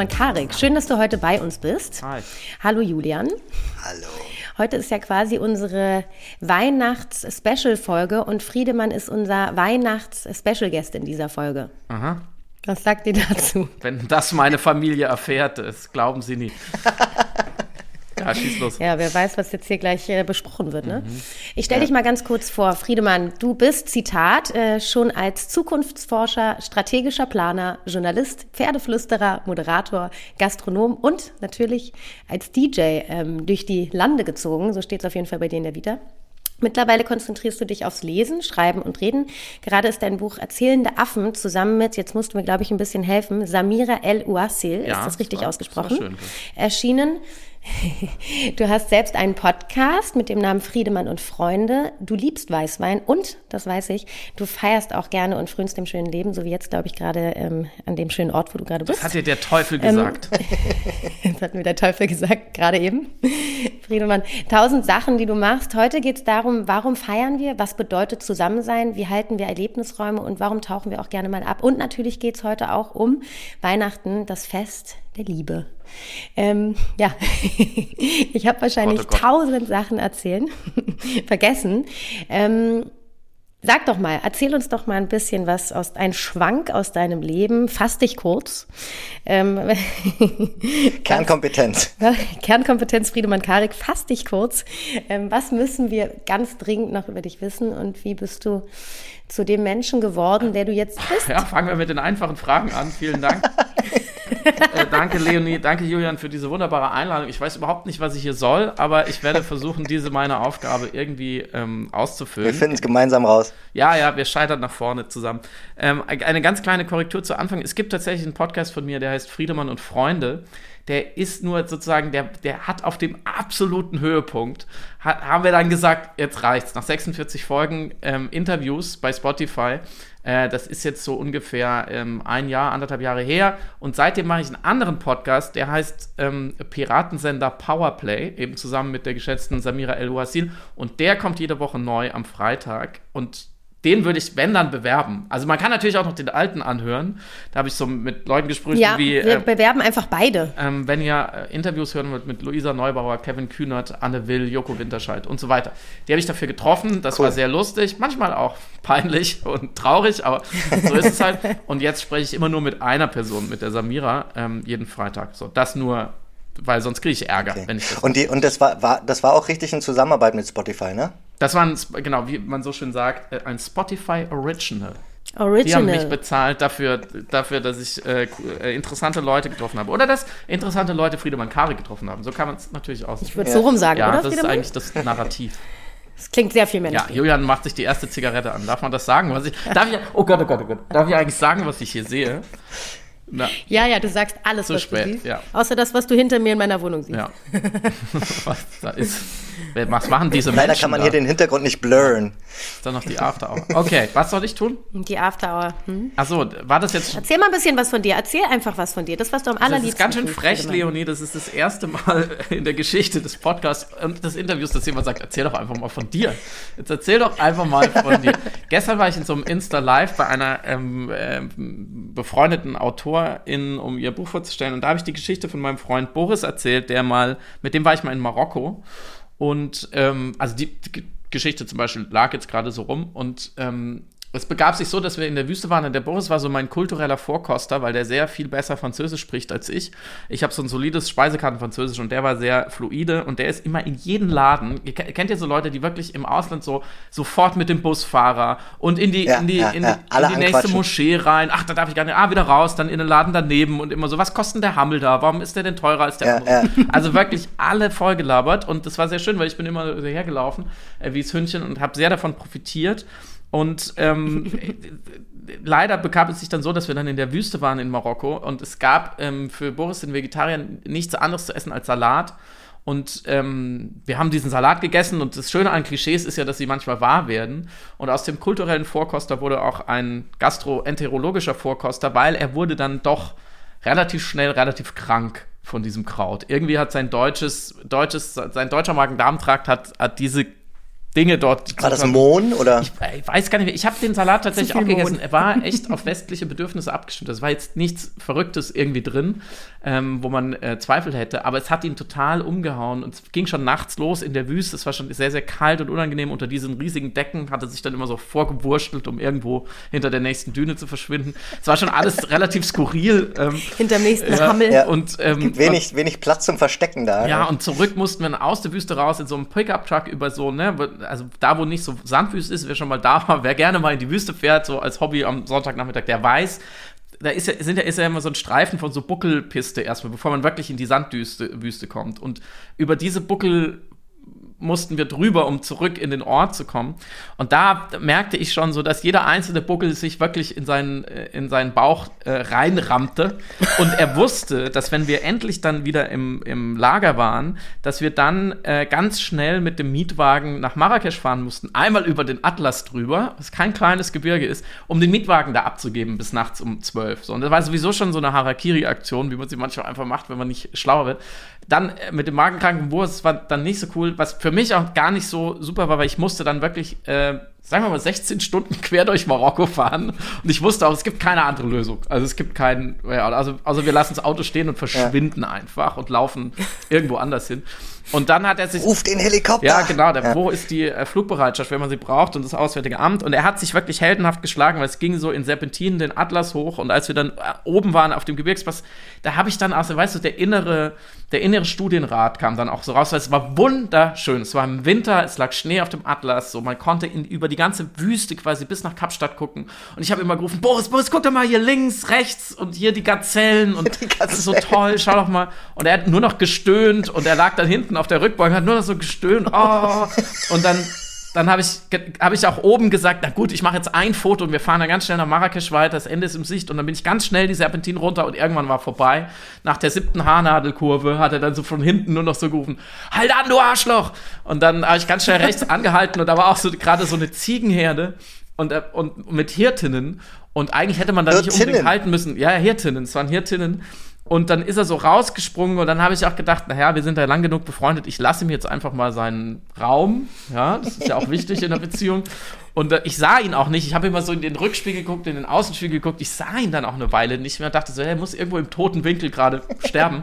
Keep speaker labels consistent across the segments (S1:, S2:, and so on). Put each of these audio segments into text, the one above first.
S1: Friedemann Karik, schön, dass du heute bei uns bist.
S2: Hi.
S1: Hallo Julian.
S3: Hallo.
S1: Heute ist ja quasi unsere Weihnachts-Special-Folge und Friedemann ist unser Weihnachts-Special-Guest in dieser Folge.
S2: Aha.
S1: Was sagt ihr dazu?
S2: Wenn das meine Familie erfährt, das glauben sie nie. Ja, schieß los.
S1: Ja, wer weiß, was jetzt hier gleich äh, besprochen wird. Ne? Ich stelle dich mal ganz kurz vor. Friedemann, du bist, Zitat, äh, schon als Zukunftsforscher, strategischer Planer, Journalist, Pferdeflüsterer, Moderator, Gastronom und natürlich als DJ ähm, durch die Lande gezogen. So steht es auf jeden Fall bei dir in der Vita. Mittlerweile konzentrierst du dich aufs Lesen, Schreiben und Reden. Gerade ist dein Buch Erzählende Affen zusammen mit, jetzt musst du mir, glaube ich, ein bisschen helfen, Samira El Ouassil,
S2: Ja,
S1: ist das richtig
S2: war-
S1: ausgesprochen?
S2: das schön.
S1: Erschienen. Du hast selbst einen Podcast mit dem Namen Friedemann und Freunde. Du liebst Weißwein und, das weiß ich, du feierst auch gerne und frönst dem schönen Leben, so wie jetzt, glaube ich, gerade ähm, an dem schönen Ort, wo du gerade bist.
S2: Das hat dir der Teufel
S1: Ähm,
S2: gesagt.
S1: Das hat mir der Teufel gesagt, gerade eben. Friedemann, tausend Sachen, die du machst. Heute geht es darum, warum feiern wir? Was bedeutet Zusammensein? Wie halten wir Erlebnisräume? Und warum tauchen wir auch gerne mal ab? Und natürlich geht es heute auch um Weihnachten, das Fest der Liebe. Ähm, ja, ich habe wahrscheinlich
S2: Gott, oh Gott.
S1: tausend Sachen erzählen, vergessen. Ähm, Sag doch mal, erzähl uns doch mal ein bisschen was aus, ein Schwank aus deinem Leben, fass dich kurz. Ähm,
S3: Kernkompetenz.
S1: Kernkompetenz Friedemann Karik, fass dich kurz. Ähm, was müssen wir ganz dringend noch über dich wissen und wie bist du zu dem Menschen geworden, der du jetzt bist?
S2: Ja, fangen wir mit den einfachen Fragen an. Vielen Dank. Äh, danke, Leonie. Danke, Julian, für diese wunderbare Einladung. Ich weiß überhaupt nicht, was ich hier soll, aber ich werde versuchen, diese meine Aufgabe irgendwie ähm,
S3: Wir
S2: auszufüllen.
S3: finden es gemeinsam raus.
S2: Ja, ja, wir scheitern nach vorne zusammen. Ähm, eine ganz kleine Korrektur zu Anfang. Es gibt tatsächlich einen Podcast von mir, der heißt Friedemann und Freunde. Der ist nur sozusagen, der, der hat auf dem absoluten Höhepunkt, hat, haben wir dann gesagt, jetzt reicht's. Nach 46 Folgen ähm, Interviews bei Spotify, äh, das ist jetzt so ungefähr ähm, ein Jahr, anderthalb Jahre her. Und seitdem mache ich einen anderen Podcast, der heißt ähm, Piratensender Powerplay, eben zusammen mit der geschätzten Samira El Ouassil. Und der kommt jede Woche neu am Freitag. Und den würde ich, wenn dann, bewerben. Also man kann natürlich auch noch den alten anhören. Da habe ich so mit Leuten gesprochen
S1: Ja,
S2: wie,
S1: wir
S2: äh,
S1: bewerben einfach beide.
S2: ähm, wenn ihr äh, Interviews hören wollt mit Luisa Neubauer, Kevin Kühnert, Anne Will, Joko Winterscheid und so weiter. Die habe ich dafür getroffen. Das
S3: Cool.
S2: war sehr lustig, manchmal auch peinlich und traurig, aber so ist es halt. Und jetzt spreche ich immer nur mit einer Person, mit der Samira, ähm, jeden Freitag. So, das nur, weil sonst kriege ich Ärger,
S3: Okay.
S2: wenn ich das.
S3: Und, die, und das, war, war, das war auch richtig in Zusammenarbeit mit Spotify, ne?
S2: Das war ein, genau, wie man so schön sagt, äh, ein Spotify Original. Die haben mich
S1: Original.
S2: bezahlt dafür, dafür dass ich äh, äh, interessante Leute getroffen habe. Oder dass interessante Leute Friedemann Kari getroffen haben. So kann man es natürlich aus.
S1: Ich würde so rum sagen,
S2: ja,
S1: oder
S2: das ist eigentlich das Narrativ.
S1: Das klingt sehr viel
S2: Ja,
S1: menschlich.
S2: Julian macht sich die erste Zigarette an. Darf man das sagen? Was ich, darf ich, oh Gott, oh Gott, oh Gott. Darf ich eigentlich sagen, was ich hier sehe? Na,
S1: Ja, ja, du sagst alles,
S2: Zu
S1: was
S2: spät,
S1: du siehst.
S2: ja.
S1: Außer das, was du hinter mir in meiner Wohnung siehst.
S2: ja. was da ist. Was machen diese
S3: Leider
S2: Menschen
S3: kann man
S2: da?
S3: hier den Hintergrund nicht blurren.
S2: Ist dann noch die After Hour. Okay, was soll ich tun?
S1: Die After Hour. Hm?
S2: Achso, war das jetzt
S1: Erzähl mal ein bisschen was von dir. Erzähl einfach was von dir. Das, was du am
S2: Das
S1: allerliebsten
S2: ist ganz schön frech. Leonie. Das ist das erste Mal in der Geschichte des Podcasts und des Interviews, dass jemand sagt, erzähl doch einfach mal von dir. Jetzt erzähl doch einfach mal von dir. Gestern war ich in so einem Insta-Live bei einer ähm, ähm, befreundeten Autorin, um ihr Buch vorzustellen. Und da habe ich die Geschichte von meinem Freund Boris erzählt, der mal, mit dem war ich mal in Marokko. Und ähm, also die, die Geschichte zum Beispiel lag jetzt gerade so rum und ähm, es begab sich so, dass wir in der Wüste waren und der Boris war so mein kultureller Vorkoster, weil der sehr viel besser Französisch spricht als ich. Ich habe so ein solides Speisekartenfranzösisch und der war sehr fluide und der ist immer in jeden Laden. Ihr ke- kennt ihr so Leute, die wirklich im Ausland so sofort mit dem Busfahrer und in die,
S3: Ja,
S2: in die,
S3: ja,
S2: in,
S3: ja.
S2: in die nächste. Moschee rein. Ach, da darf ich gar nicht. Ah, wieder raus, dann in den Laden daneben und immer so, was kostet denn der Hammel da? Warum ist der denn teurer als der andere? Also wirklich alle vollgelabert und das war sehr schön, weil ich bin immer so hergelaufen, äh, wie das Hündchen und habe sehr davon profitiert. Und ähm, leider bekam es sich dann so, dass wir dann in der Wüste waren in Marokko und es gab ähm, für Boris den Vegetarier nichts anderes zu essen als Salat. Und ähm, wir haben diesen Salat gegessen und das Schöne an Klischees ist ja, dass sie manchmal wahr werden. Und aus dem kulturellen Vorkoster wurde auch ein gastroenterologischer Vorkoster, weil er wurde dann doch relativ schnell, relativ krank von diesem Kraut. Irgendwie hat sein deutsches, deutsches, sein deutscher Magen-Darm-Trakt hat, hat diese Dinge dort.
S4: War das Mohn oder?
S2: Ich, ich weiß gar nicht mehr. Ich habe den Salat tatsächlich auch gegessen. Er war echt auf westliche Bedürfnisse abgestimmt. Das war jetzt nichts Verrücktes irgendwie drin, ähm, wo man äh, Zweifel hätte. Aber es hat ihn total umgehauen. Und es ging schon nachts los in der Wüste. Es war schon sehr, sehr kalt und unangenehm. Unter diesen riesigen Decken hat er sich dann immer so vorgewurschtelt, um irgendwo hinter der nächsten Düne zu verschwinden. Es war schon alles relativ skurril. Ähm,
S1: Hinterm nächsten
S2: ja,
S1: Hammel.
S4: Ja.
S2: Und, ähm,
S4: Gibt wenig, wenig Platz zum Verstecken da.
S2: ja,
S4: ne?
S2: und zurück mussten wir aus der Wüste raus in so einem Pickup-Truck über so, ne, also da, wo nicht so Sandwüste ist, wer schon mal da war, wer gerne mal in die Wüste fährt, so als Hobby am Sonntagnachmittag, der weiß, da ist ja, sind ja, ist ja immer so ein Streifen von so Buckelpiste erstmal, bevor man wirklich in die Sandwüste Wüste kommt. Und über diese Buckel mussten wir drüber, um zurück in den Ort zu kommen. Und da merkte ich schon so, dass jeder einzelne Buckel sich wirklich in seinen, äh, in seinen Bauch äh, reinrammte. Und er wusste, dass wenn wir endlich dann wieder im, im Lager waren, dass wir dann äh, ganz schnell mit dem Mietwagen nach Marrakesch fahren mussten. Einmal über den Atlas drüber, was kein kleines Gebirge ist, um den Mietwagen da abzugeben bis nachts um zwölf. So, und das war sowieso schon so eine Harakiri-Aktion, wie man sie manchmal einfach macht, wenn man nicht schlauer wird. Dann äh, mit dem magenkranken Wurst war dann nicht so cool, was für mich auch gar nicht so super war, weil ich musste dann wirklich, äh, sagen wir mal, 16 Stunden quer durch Marokko fahren. Und ich wusste auch, es gibt keine andere Lösung. Also es gibt keinen, ja, also, also wir lassen das Auto stehen und verschwinden einfach und laufen irgendwo anders hin. Und dann hat er sich.
S4: Ruf den Helikopter!
S2: Ja, genau. Der, Wo ist die äh, Flugbereitschaft, wenn man sie braucht und das Auswärtige Amt? Und er hat sich wirklich heldenhaft geschlagen, weil es ging so in Serpentinen den Atlas hoch. Und als wir dann äh, oben waren auf dem Gebirgspass, da habe ich dann auch so, weißt du, der innere, der innere Studienrat kam dann auch so raus, weil es war wunderschön. Es war im Winter, es lag Schnee auf dem Atlas, so man konnte in, über die ganze Wüste quasi bis nach Kapstadt gucken. Und ich habe immer gerufen, Boris, Boris, guck doch mal hier links, rechts und hier die Gazellen und
S4: Die
S2: das ist so
S4: Gazellen.
S2: toll, schau doch mal. Und er hat nur noch gestöhnt und er lag dann hinten auf der Rückbank, hat nur noch so gestöhnt. Oh. Und dann, dann habe ich, hab ich auch oben gesagt, na gut, ich mache jetzt ein Foto und wir fahren dann ganz schnell nach Marrakesch weiter, das Ende ist im Sicht. Und dann bin ich ganz schnell die Serpentin runter und irgendwann war vorbei. Nach der siebten Haarnadelkurve hat er dann so von hinten nur noch so gerufen, halt an, du Arschloch! Und dann habe ich ganz schnell rechts angehalten und da war auch so gerade so eine Ziegenherde und, äh, und mit Hirtinnen. Und eigentlich hätte man da nicht
S4: Hirtinnen?
S2: unbedingt halten müssen. Ja, Hirtinnen, es waren Hirtinnen. Und dann ist er so rausgesprungen und dann habe ich auch gedacht, naja, wir sind ja lang genug befreundet, ich lasse ihm jetzt einfach mal seinen Raum. Ja, das ist ja auch wichtig in der Beziehung. Und äh, ich sah ihn auch nicht. Ich habe immer so in den Rückspiegel geguckt, in den Außenspiegel geguckt. Ich sah ihn dann auch eine Weile nicht mehr und dachte so, er muss irgendwo im toten Winkel gerade sterben.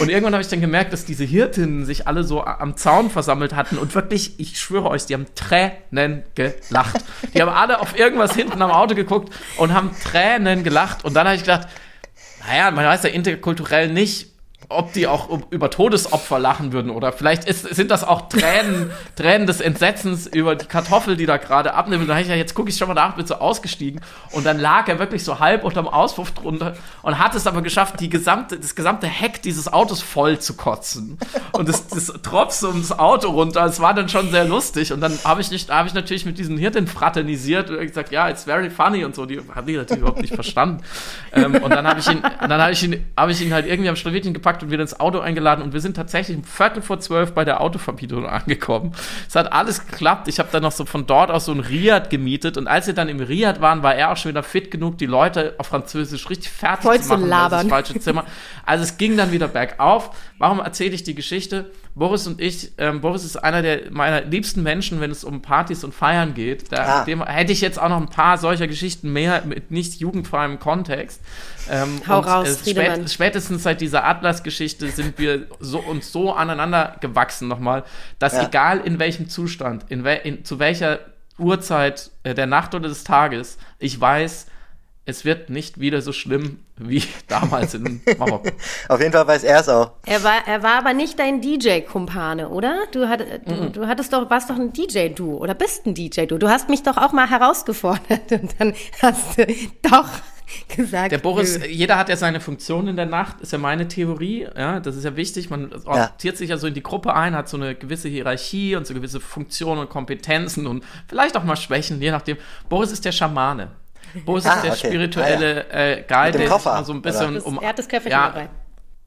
S2: Und irgendwann habe ich dann gemerkt, dass diese Hirtinnen sich alle so am Zaun versammelt hatten und wirklich, ich schwöre euch, die haben Tränen gelacht. Die haben alle auf irgendwas hinten am Auto geguckt und haben Tränen gelacht. Und dann habe ich gedacht, naja, man weiß ja interkulturell nicht, ob die auch über Todesopfer lachen würden oder vielleicht ist, sind das auch Tränen, Tränen des Entsetzens über die Kartoffel, die da gerade abnimmt. Und da ich ja, jetzt gucke ich schon mal nach, bin so ausgestiegen und dann lag er wirklich so halb unterm Auspuff drunter und hat es aber geschafft, die gesamte, das gesamte Heck dieses Autos voll zu kotzen. Und das, das tropfte um das Auto runter. Es war dann schon sehr lustig. Und dann habe ich nicht, habe ich natürlich mit diesen Hirten fraternisiert und gesagt, ja, it's very funny und so. Die haben die natürlich überhaupt nicht verstanden. Ähm, und dann habe ich ihn, dann habe ich ihn, habe ich ihn halt irgendwie am Schlawittchen gepackt und wieder ins Auto eingeladen und wir sind tatsächlich um Viertel vor zwölf bei der Autovermietung angekommen. Es hat alles geklappt. Ich habe dann noch so von dort aus so ein Riad gemietet und als wir dann im Riad waren, war er auch schon wieder fit genug, die Leute auf Französisch richtig fertig
S1: Voll
S2: zu machen.
S1: labern.
S2: Das falsche Zimmer. Also es ging dann wieder bergauf. Warum erzähle ich die Geschichte? Boris und ich, ähm, Boris ist einer der meiner liebsten Menschen, wenn es um Partys und Feiern geht. Da
S4: Ah.
S2: dem hätte ich jetzt auch noch ein paar solcher Geschichten mehr mit nicht jugendfreiem Kontext. Ähm,
S1: Hau
S2: und,
S1: raus,
S2: äh, spät, spätestens seit dieser Atlas-Geschichte sind wir so uns so aneinander gewachsen nochmal, dass
S4: Ja.
S2: egal in welchem Zustand, in, wel, in zu welcher Uhrzeit äh, der Nacht oder des Tages, ich weiß, es wird nicht wieder so schlimm wie damals in Marokko.
S4: Auf jeden Fall weiß er es auch.
S1: Er war, er war aber nicht dein DJ-Kumpane, oder? Du, hat, du, du hattest doch, warst doch ein DJ-Du oder bist ein DJ-Du. Du hast mich doch auch mal herausgefordert und dann hast du doch gesagt.
S2: Der Boris,
S1: nö.
S2: jeder hat ja seine Funktion in der Nacht, ist ja meine Theorie. Ja, das ist ja wichtig. Man orientiert sich ja so in die Gruppe ein, hat so eine gewisse Hierarchie und so gewisse Funktionen und Kompetenzen und vielleicht auch mal Schwächen, je nachdem. Boris ist der Schamane.
S4: Ah,
S2: ist der
S4: okay.
S2: spirituelle äh, Guy,
S4: Mit dem
S2: der
S4: Koffer,
S2: so ein bisschen
S1: Das-
S2: um.
S1: er hat das Köfferchen
S2: ja,
S1: dabei.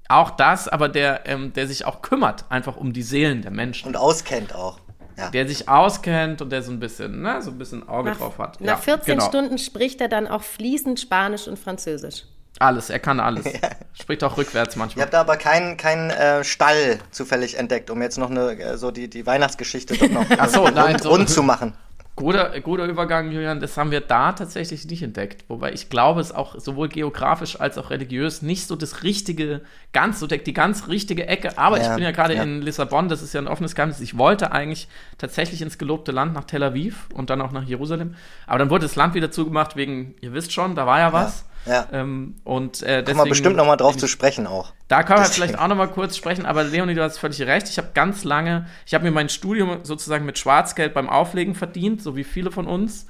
S2: Auch das, aber der, ähm, der sich auch kümmert, einfach um die Seelen der Menschen.
S4: Und auskennt auch. Ja.
S2: der sich auskennt und der so ein bisschen, ne, so ein bisschen Auge
S1: Nach,
S2: drauf hat.
S1: nach 14
S2: genau.
S1: Stunden spricht er dann auch fließend Spanisch und Französisch.
S2: Alles, er kann alles. Spricht auch rückwärts
S4: Ihr
S2: manchmal.
S4: habt da aber keinen keinen äh, Stall zufällig entdeckt, um jetzt noch eine, äh, so die, die Weihnachtsgeschichte doch noch
S2: Ach so,
S4: äh,
S2: nein,
S4: rund,
S2: so-
S4: rund zu machen.
S2: Guter, guter Übergang, Julian. Das haben wir da tatsächlich nicht entdeckt. Wobei ich glaube, es auch sowohl geografisch als auch religiös nicht so das richtige, ganz so die ganz richtige Ecke. Aber ich
S4: Ja,
S2: bin ja gerade
S4: ja.
S2: in Lissabon, das ist ja ein offenes Geheimnis. Ich wollte eigentlich tatsächlich ins gelobte Land nach Tel Aviv und dann auch nach Jerusalem. Aber dann wurde das Land wieder zugemacht wegen, ihr wisst schon, da war ja was.
S4: Ja.
S2: Ähm, und äh,
S4: Kommen
S2: deswegen,
S4: wir bestimmt noch mal drauf zu sprechen auch.
S2: da können wir vielleicht auch noch mal kurz sprechen, aber Leonie, du hast völlig recht. Ich habe ganz lange, ich habe mir mein Studium sozusagen mit Schwarzgeld beim Auflegen verdient, so wie viele von uns.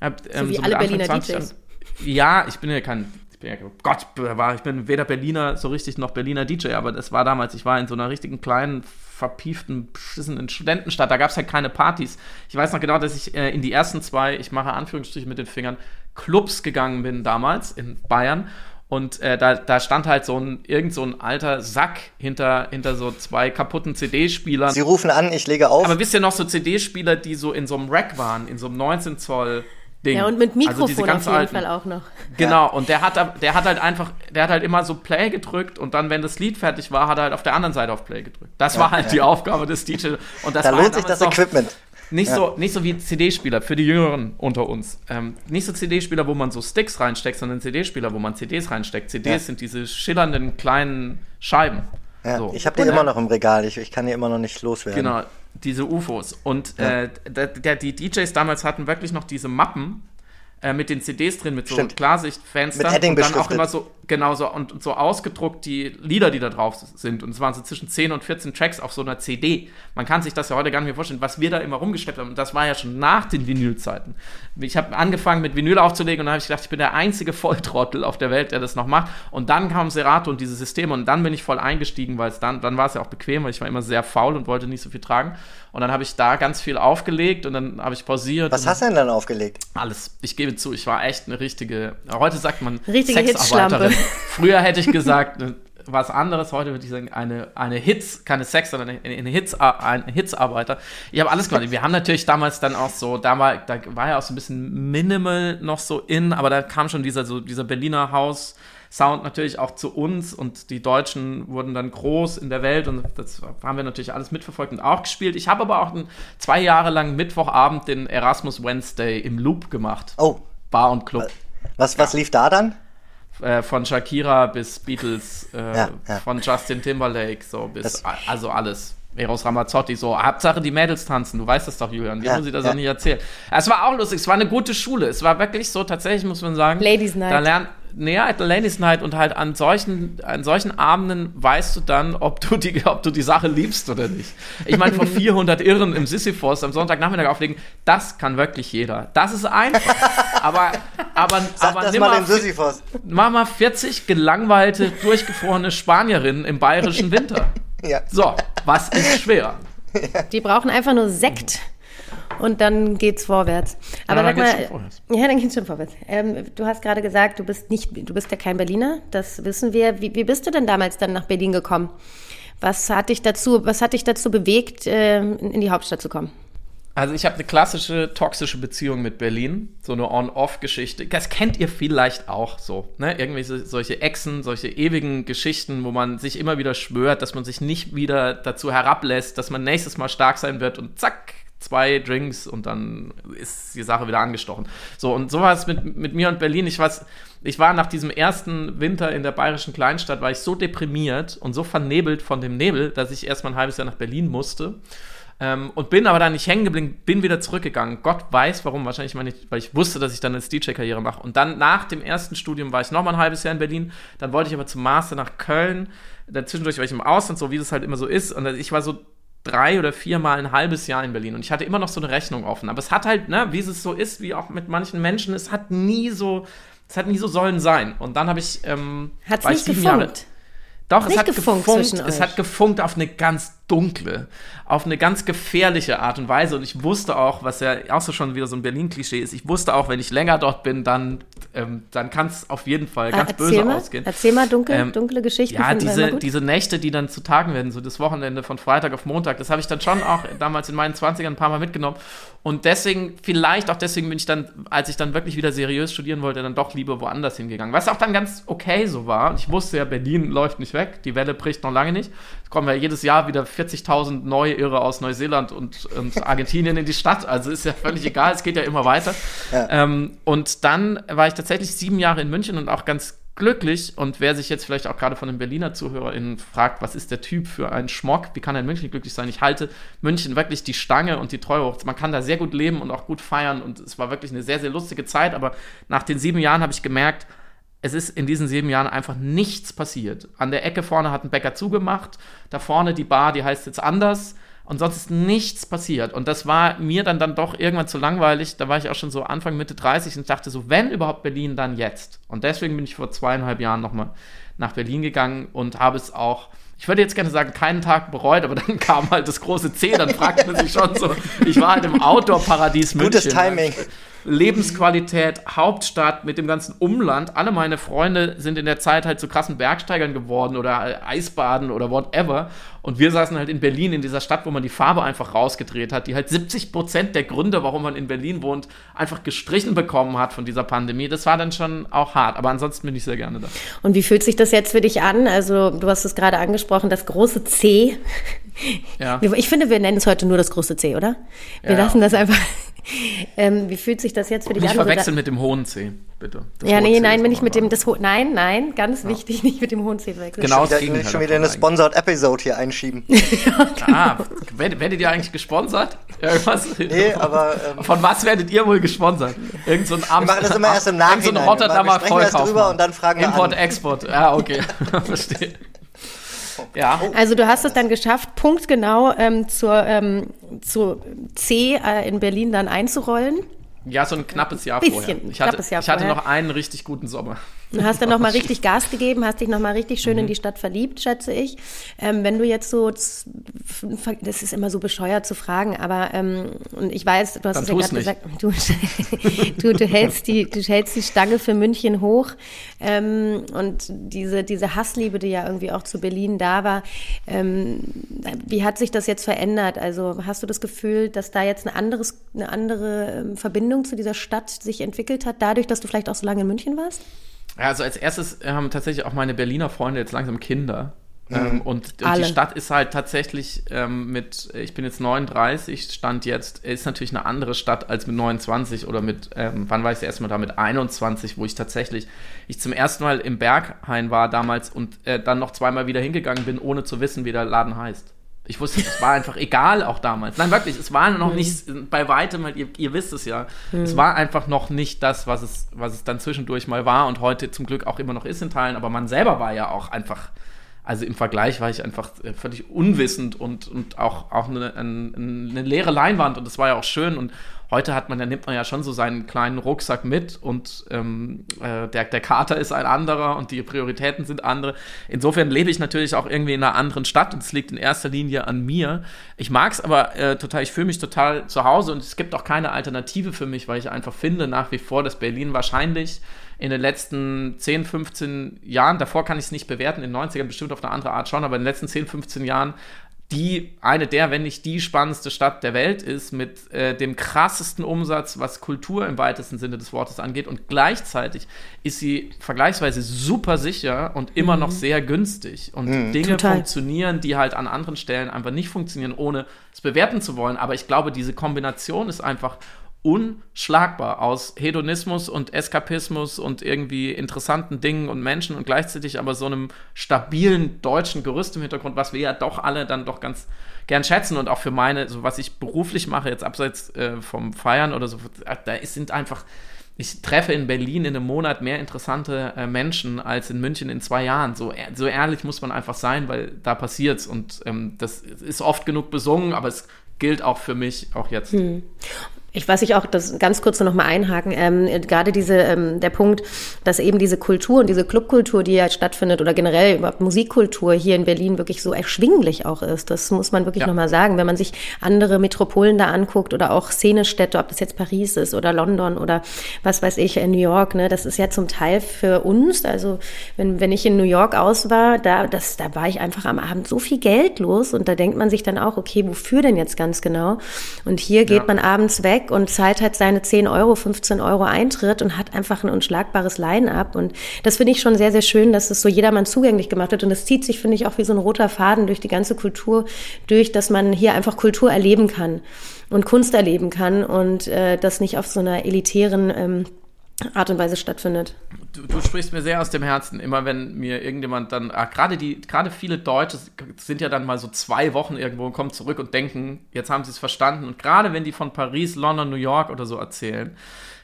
S2: Hab, ähm,
S1: wie
S2: mit
S1: alle Berliner
S2: 20
S1: DJs.
S2: Ja, ich bin ja kein, ja, Gott, war, ich bin weder Berliner, so richtig noch Berliner DJ, aber das war damals, ich war in so einer richtigen kleinen, verpieften, beschissenen Studentenstadt, da gab es halt keine Partys. Ich weiß noch genau, dass ich äh, in die ersten zwei, ich mache Anführungsstriche mit den Fingern, Clubs gegangen bin damals in Bayern. Und äh, da, da stand halt so ein, irgend so ein alter Sack hinter, hinter so zwei kaputten CD-Spielern.
S4: Sie rufen an, ich lege auf.
S2: Aber wisst ihr noch so CD-Spieler, die so in so einem Rack waren, in so einem 19 Zoll Ding?
S1: Ja, und mit
S2: Also
S1: Mikrofon
S2: diese
S1: auf jeden
S2: alten.
S1: Fall auch noch.
S2: Genau, und der hat, der hat halt einfach, der hat halt immer so Play gedrückt und dann, wenn das Lied fertig war, hat er halt auf der anderen Seite auf Play gedrückt. Das war halt die Aufgabe des DJs. Und das
S4: da
S2: war
S4: lohnt
S2: halt
S4: sich das Equipment.
S2: Nicht,
S4: Ja.
S2: so, nicht so wie CD-Spieler für die Jüngeren unter uns. Ähm, nicht so CD-Spieler, wo man so Sticks reinsteckt, sondern CD-Spieler, wo man CDs reinsteckt. CDs
S4: Ja.
S2: sind diese schillernden kleinen Scheiben.
S4: Ja,
S2: so.
S4: Ich habe die immer noch im Regal, ich, ich kann die immer noch nicht loswerden.
S2: Genau, diese UFOs. Und äh, der, der, die DJs damals hatten wirklich noch diese Mappen äh, mit den CDs drin, mit so
S4: Stimmt.
S2: Klarsichtfenstern.
S4: Mit Edding
S2: und dann auch immer so, genau so, und, und so ausgedruckt die Lieder, die da drauf sind. Und es waren so zwischen 10 und 14 Tracks auf so einer CD. Man kann sich das ja heute gar nicht mehr vorstellen, was wir da immer rumgeschleppt haben. Und das war ja schon nach den Vinylzeiten. Ich habe angefangen mit Vinyl aufzulegen und dann habe ich gedacht, ich bin der einzige Volltrottel auf der Welt, der das noch macht. Und dann kam Serato und diese Systeme und dann bin ich voll eingestiegen, weil es dann, dann war es ja auch bequem, weil ich war immer sehr faul und wollte nicht so viel tragen. Und dann habe ich da ganz viel aufgelegt und dann habe ich pausiert.
S4: Was hast du denn dann aufgelegt?
S2: alles. Ich gebe zu, ich war echt eine richtige, heute sagt man
S1: Richtige
S2: Sexarbeiterin. Früher hätte ich gesagt, äh, was anderes, heute würde ich sagen, eine, eine Hits, keine Sex, sondern eine, eine Hits, ein Hitsarbeiter. Ich habe alles gemacht. Wir haben natürlich damals dann auch so, da war, da war ja auch so ein bisschen Minimal noch so in, aber da kam schon dieser, so, dieser Berliner Haus. Sound natürlich auch zu uns und die Deutschen wurden dann groß in der Welt und das haben wir natürlich alles mitverfolgt und auch gespielt. Ich habe aber auch ein, zwei Jahre lang Mittwochabend den Erasmus Wednesday im Loop gemacht.
S4: Oh,
S2: Bar und Club.
S4: was, was lief da dann?
S2: Äh, von Shakira bis Beatles, äh,
S4: Ja, ja.
S2: von Justin Timberlake, so bis,
S4: Das-
S2: also alles. Eros Ramazzotti, so, Hauptsache die Mädels tanzen, du weißt das doch, Julian, dir
S4: Ja,
S2: muss ich das
S4: ja.
S2: auch nicht erzählen. Es war auch lustig, es war eine gute Schule, es war wirklich so, tatsächlich muss man sagen.
S1: Ladies Night.
S2: Da lernt, naja, Ladies Night und halt an solchen, an solchen Abenden weißt du dann, ob du die, ob du die Sache liebst oder nicht. Ich meine, vor 400 Irren im Sisyphos am Sonntagnachmittag auflegen, das kann wirklich jeder. Das ist einfach. Aber, aber,
S4: Sag
S2: aber
S4: das
S2: nimm
S4: mal Sisyphos.
S2: Mach mal 40 gelangweilte, durchgefrorene Spanierinnen im bayerischen Winter.
S4: Ja.
S2: So, was ist schwer?
S1: Die brauchen einfach nur Sekt und dann geht's vorwärts. Aber
S2: Ja,
S1: sag
S2: dann
S1: mal,
S2: geht's schon vorwärts.
S1: ja, dann geht's schon vorwärts. Ähm, du hast gerade gesagt, du bist nicht, du bist ja kein Berliner, das wissen wir. Wie, wie bist du denn damals dann nach Berlin gekommen? Was hat dich dazu, was hat dich dazu bewegt, ähm, in die Hauptstadt zu kommen?
S2: Also ich habe eine klassische toxische Beziehung mit Berlin, so eine On-Off-Geschichte. Das kennt ihr vielleicht auch so, ne? Irgendwie so, solche Echsen, solche ewigen Geschichten, wo man sich immer wieder schwört, dass man sich nicht wieder dazu herablässt, dass man nächstes Mal stark sein wird und zack, zwei Drinks und dann ist die Sache wieder angestochen. So, und so war es mit, mit mir und Berlin. Ich weiß, ich war nach diesem ersten Winter in der bayerischen Kleinstadt, war ich so deprimiert und so vernebelt von dem Nebel, dass ich erstmal ein halbes Jahr nach Berlin musste. Ähm, und bin aber da nicht hängen geblieben, bin wieder zurückgegangen. Gott weiß warum, wahrscheinlich meine ich, weil ich wusste, dass ich dann als DJ-Karriere mache. Und dann nach dem ersten Studium war ich noch mal ein halbes Jahr in Berlin. Dann wollte ich aber zum Master nach Köln. Dazwischendurch war ich im Ausland, so wie das halt immer so ist. Und ich war so drei oder viermal ein halbes Jahr in Berlin und ich hatte immer noch so eine Rechnung offen. Aber es hat halt, ne, wie es so ist, wie auch mit manchen Menschen, es hat nie so, es hat nie so sollen sein. Und dann habe ich, ähm,
S1: Hat's nicht gefunkt?
S2: Jahre- doch, es
S1: Nicht
S2: hat
S1: gefunkt
S2: es
S1: euch?
S2: hat gefunkt auf eine ganz dunkle, auf eine ganz gefährliche Art und Weise. Und ich wusste auch, was ja auch so schon wieder so ein Berlin-Klischee ist, ich wusste auch, wenn ich länger dort bin, dann, ähm, dann kann es auf jeden Fall ganz
S1: Erzähl
S2: böse
S1: mal,
S2: ausgehen.
S1: Erzähl mal dunkle,
S2: Ähm,
S1: dunkle Geschichten.
S2: Ja, diese, diese Nächte, die dann zu Tagen werden, so das Wochenende von Freitag auf Montag, das habe ich dann schon auch damals in meinen 20ern ein paar Mal mitgenommen. Und deswegen, vielleicht auch deswegen bin ich dann, als ich dann wirklich wieder seriös studieren wollte, dann doch lieber woanders hingegangen. Was auch dann ganz okay so war. Und ich wusste ja, Berlin läuft nicht weg, die Welle bricht noch lange nicht. Es kommen ja jedes Jahr wieder 40.000 neue Irre aus Neuseeland und, und Argentinien in die Stadt. Also ist ja völlig egal, es geht ja immer weiter. Ähm, und dann war ich tatsächlich sieben Jahre in München und auch ganz glücklich. Und wer sich jetzt vielleicht auch gerade von den Berliner ZuhörerInnen fragt, was ist der Typ für einen Schmock, wie kann er in München glücklich sein? Ich halte München wirklich die Stange und die Treue hoch. Man kann da sehr gut leben und auch gut feiern. Und es war wirklich eine sehr, sehr lustige Zeit. Aber nach den sieben Jahren habe ich gemerkt, es ist in diesen sieben Jahren einfach nichts passiert. An der Ecke vorne hat ein Bäcker zugemacht, da vorne die Bar, die heißt jetzt anders und sonst ist nichts passiert. Und das war mir dann, dann doch irgendwann zu langweilig. Da war ich auch schon so Anfang, Mitte 30 und dachte so, wenn überhaupt Berlin, dann jetzt. Und deswegen bin ich vor zweieinhalb Jahren nochmal nach Berlin gegangen und habe es auch ich würde jetzt gerne sagen, keinen Tag bereut, aber dann kam halt das große C, dann fragt man sich schon so, ich war halt im Outdoor-Paradies München.
S4: Gutes Timing.
S2: Lebensqualität, Hauptstadt mit dem ganzen Umland. Alle meine Freunde sind in der Zeit halt zu krassen Bergsteigern geworden oder äh, Eisbaden oder whatever. Und wir saßen halt in Berlin, in dieser Stadt, wo man die Farbe einfach rausgedreht hat, die halt 70 Prozent der Gründe, warum man in Berlin wohnt, einfach gestrichen bekommen hat von dieser Pandemie. Das war dann schon auch hart, aber ansonsten bin ich sehr gerne da.
S1: Und wie fühlt sich das jetzt für dich an? Also, du hast es gerade angesprochen, das große C.
S2: Ja.
S1: Ich finde, wir nennen es heute nur das große C, oder? Wir
S2: Ja.
S1: lassen das einfach. Ähm, wie fühlt sich das jetzt für dich
S2: Nicht
S1: an? Also da-
S2: verwechseln mit dem hohen C, bitte. Das
S1: ja, nee,
S2: C
S1: nein, bin ich mit dem, das Ho nein, nein, ganz wichtig, nicht mit dem hohen C verwechseln.
S2: Genau.
S4: Schon wieder, schon wieder eine Sponsored Episode hier einschieben.
S2: Ah, werdet, werdet ihr eigentlich gesponsert? Irgendwas?
S4: Nee, aber ähm,
S2: Von was werdet ihr wohl gesponsert? Irgend so ein Am
S4: wir machen das immer erst im Nachhinein.
S2: Irgend so ein Rotterdamer
S4: Wir sprechen erst drüber
S2: Vollkaufmann.
S4: und dann fragen wir
S2: Import,
S4: an.
S2: Export. Ja, okay. Verstehe. Ja.
S1: Also du hast es dann geschafft, punktgenau ähm, zur, ähm, zur C äh, in Berlin dann einzurollen.
S2: Ja, so ein knappes Jahr
S1: Bisschen,
S2: vorher. Ich hatte,
S1: knappes Jahr
S2: ich hatte
S1: vorher.
S2: noch einen richtig guten Sommer.
S1: Du hast dann nochmal richtig Gas gegeben, hast dich nochmal richtig schön
S2: Mhm.
S1: in die Stadt verliebt, schätze ich. Ähm, wenn du jetzt so, das ist immer so bescheuert zu fragen, aber ähm, und ich weiß, du hast es ja gerade gesagt, du, du, du, hältst die, du hältst die Stange für München hoch ähm, und diese, diese Hassliebe, die ja irgendwie auch zu Berlin da war, ähm, wie hat sich das jetzt verändert? Also hast du das Gefühl, dass da jetzt eine, anderes, eine andere ähm, Verbindung zu dieser Stadt sich entwickelt hat, dadurch, dass du vielleicht auch so lange in München warst?
S2: Ja, also als erstes haben tatsächlich auch meine Berliner Freunde jetzt langsam Kinder. Ähm, und und die Stadt ist halt tatsächlich ähm, mit, ich bin jetzt 39, Stand jetzt, ist natürlich eine andere Stadt als mit 29 oder mit, ähm, wann war ich das erste Mal da, mit 21, wo ich tatsächlich, ich zum ersten Mal im Berghain war damals und äh, dann noch zweimal wieder hingegangen bin, ohne zu wissen, wie der Laden heißt. Ich wusste, es war einfach egal auch damals. Nein, wirklich, es war noch nicht bei weitem, halt, ihr, ihr wisst es ja, es war einfach noch nicht das, was es, was es dann zwischendurch mal war und heute zum Glück auch immer noch ist in Teilen, aber man selber war ja auch einfach, also im Vergleich war ich einfach äh, völlig unwissend und, und auch, auch eine, eine, eine leere Leinwand und das war ja auch schön und heute hat man, da nimmt man ja schon so seinen kleinen Rucksack mit und ähm, äh, der, der Kater ist ein anderer und die Prioritäten sind andere. Insofern lebe ich natürlich auch irgendwie in einer anderen Stadt und es liegt in erster Linie an mir. Ich mag es aber äh, total, ich fühle mich total zu Hause und es gibt auch keine Alternative für mich, weil ich einfach finde nach wie vor, dass Berlin wahrscheinlich in den letzten 10, 15 Jahren, davor kann ich es nicht bewerten, in den 90ern bestimmt auf eine andere Art schon, aber in den letzten 10, 15 Jahren die eine der, wenn nicht die spannendste Stadt der Welt ist, mit äh, dem krassesten Umsatz, was Kultur im weitesten Sinne des Wortes angeht. Und gleichzeitig ist sie vergleichsweise super sicher und immer noch sehr günstig. Und Dinge
S1: Total.
S2: funktionieren, die halt an anderen Stellen einfach nicht funktionieren, ohne es bewerten zu wollen. Aber ich glaube, diese Kombination ist einfach unschlagbar aus Hedonismus und Eskapismus und irgendwie interessanten Dingen und Menschen und gleichzeitig aber so einem stabilen deutschen Gerüst im Hintergrund, was wir ja doch alle dann doch ganz gern schätzen und auch für meine, so was ich beruflich mache, jetzt abseits äh, vom Feiern oder so, da ist, sind einfach, ich treffe in Berlin in einem Monat mehr interessante äh, Menschen als in München in zwei Jahren. So, ehr- so ehrlich muss man einfach sein, weil da passiert's und ähm, das ist oft genug besungen, aber es gilt auch für mich, auch jetzt.
S1: Ich weiß ich auch, das ganz kurz noch mal einhaken. Ähm, gerade diese ähm, der Punkt, dass eben diese Kultur und diese Clubkultur, die ja stattfindet oder generell überhaupt Musikkultur hier in Berlin wirklich so erschwinglich auch ist. Das muss man wirklich ja. noch mal sagen, wenn man sich andere Metropolen da anguckt oder auch Szenestädte, ob das jetzt Paris ist oder London oder was weiß ich in New York. Ne, das ist ja zum Teil für uns. Also wenn wenn ich in New York aus war, da das da war ich einfach am Abend so viel Geld los und da denkt man sich dann auch, okay, wofür denn jetzt ganz genau? Und hier geht ja. man abends weg weg und zahlt halt seine 10 Euro, 15 Euro Eintritt und hat einfach ein unschlagbares Line-up. Und das finde ich schon sehr, sehr schön, dass es so jedermann zugänglich gemacht wird. Und das zieht sich, finde ich, auch wie so ein roter Faden durch die ganze Kultur durch, dass man hier einfach Kultur erleben kann und Kunst erleben kann und äh, das nicht auf so einer elitären ähm, Art und Weise stattfindet.
S2: Du, du, sprichst mir sehr aus dem Herzen, immer wenn mir irgendjemand dann, ah, gerade die, gerade viele Deutsche sind ja dann mal so zwei Wochen irgendwo und kommen zurück und denken, jetzt haben sie es verstanden. Und gerade wenn die von Paris, London, New York oder so erzählen,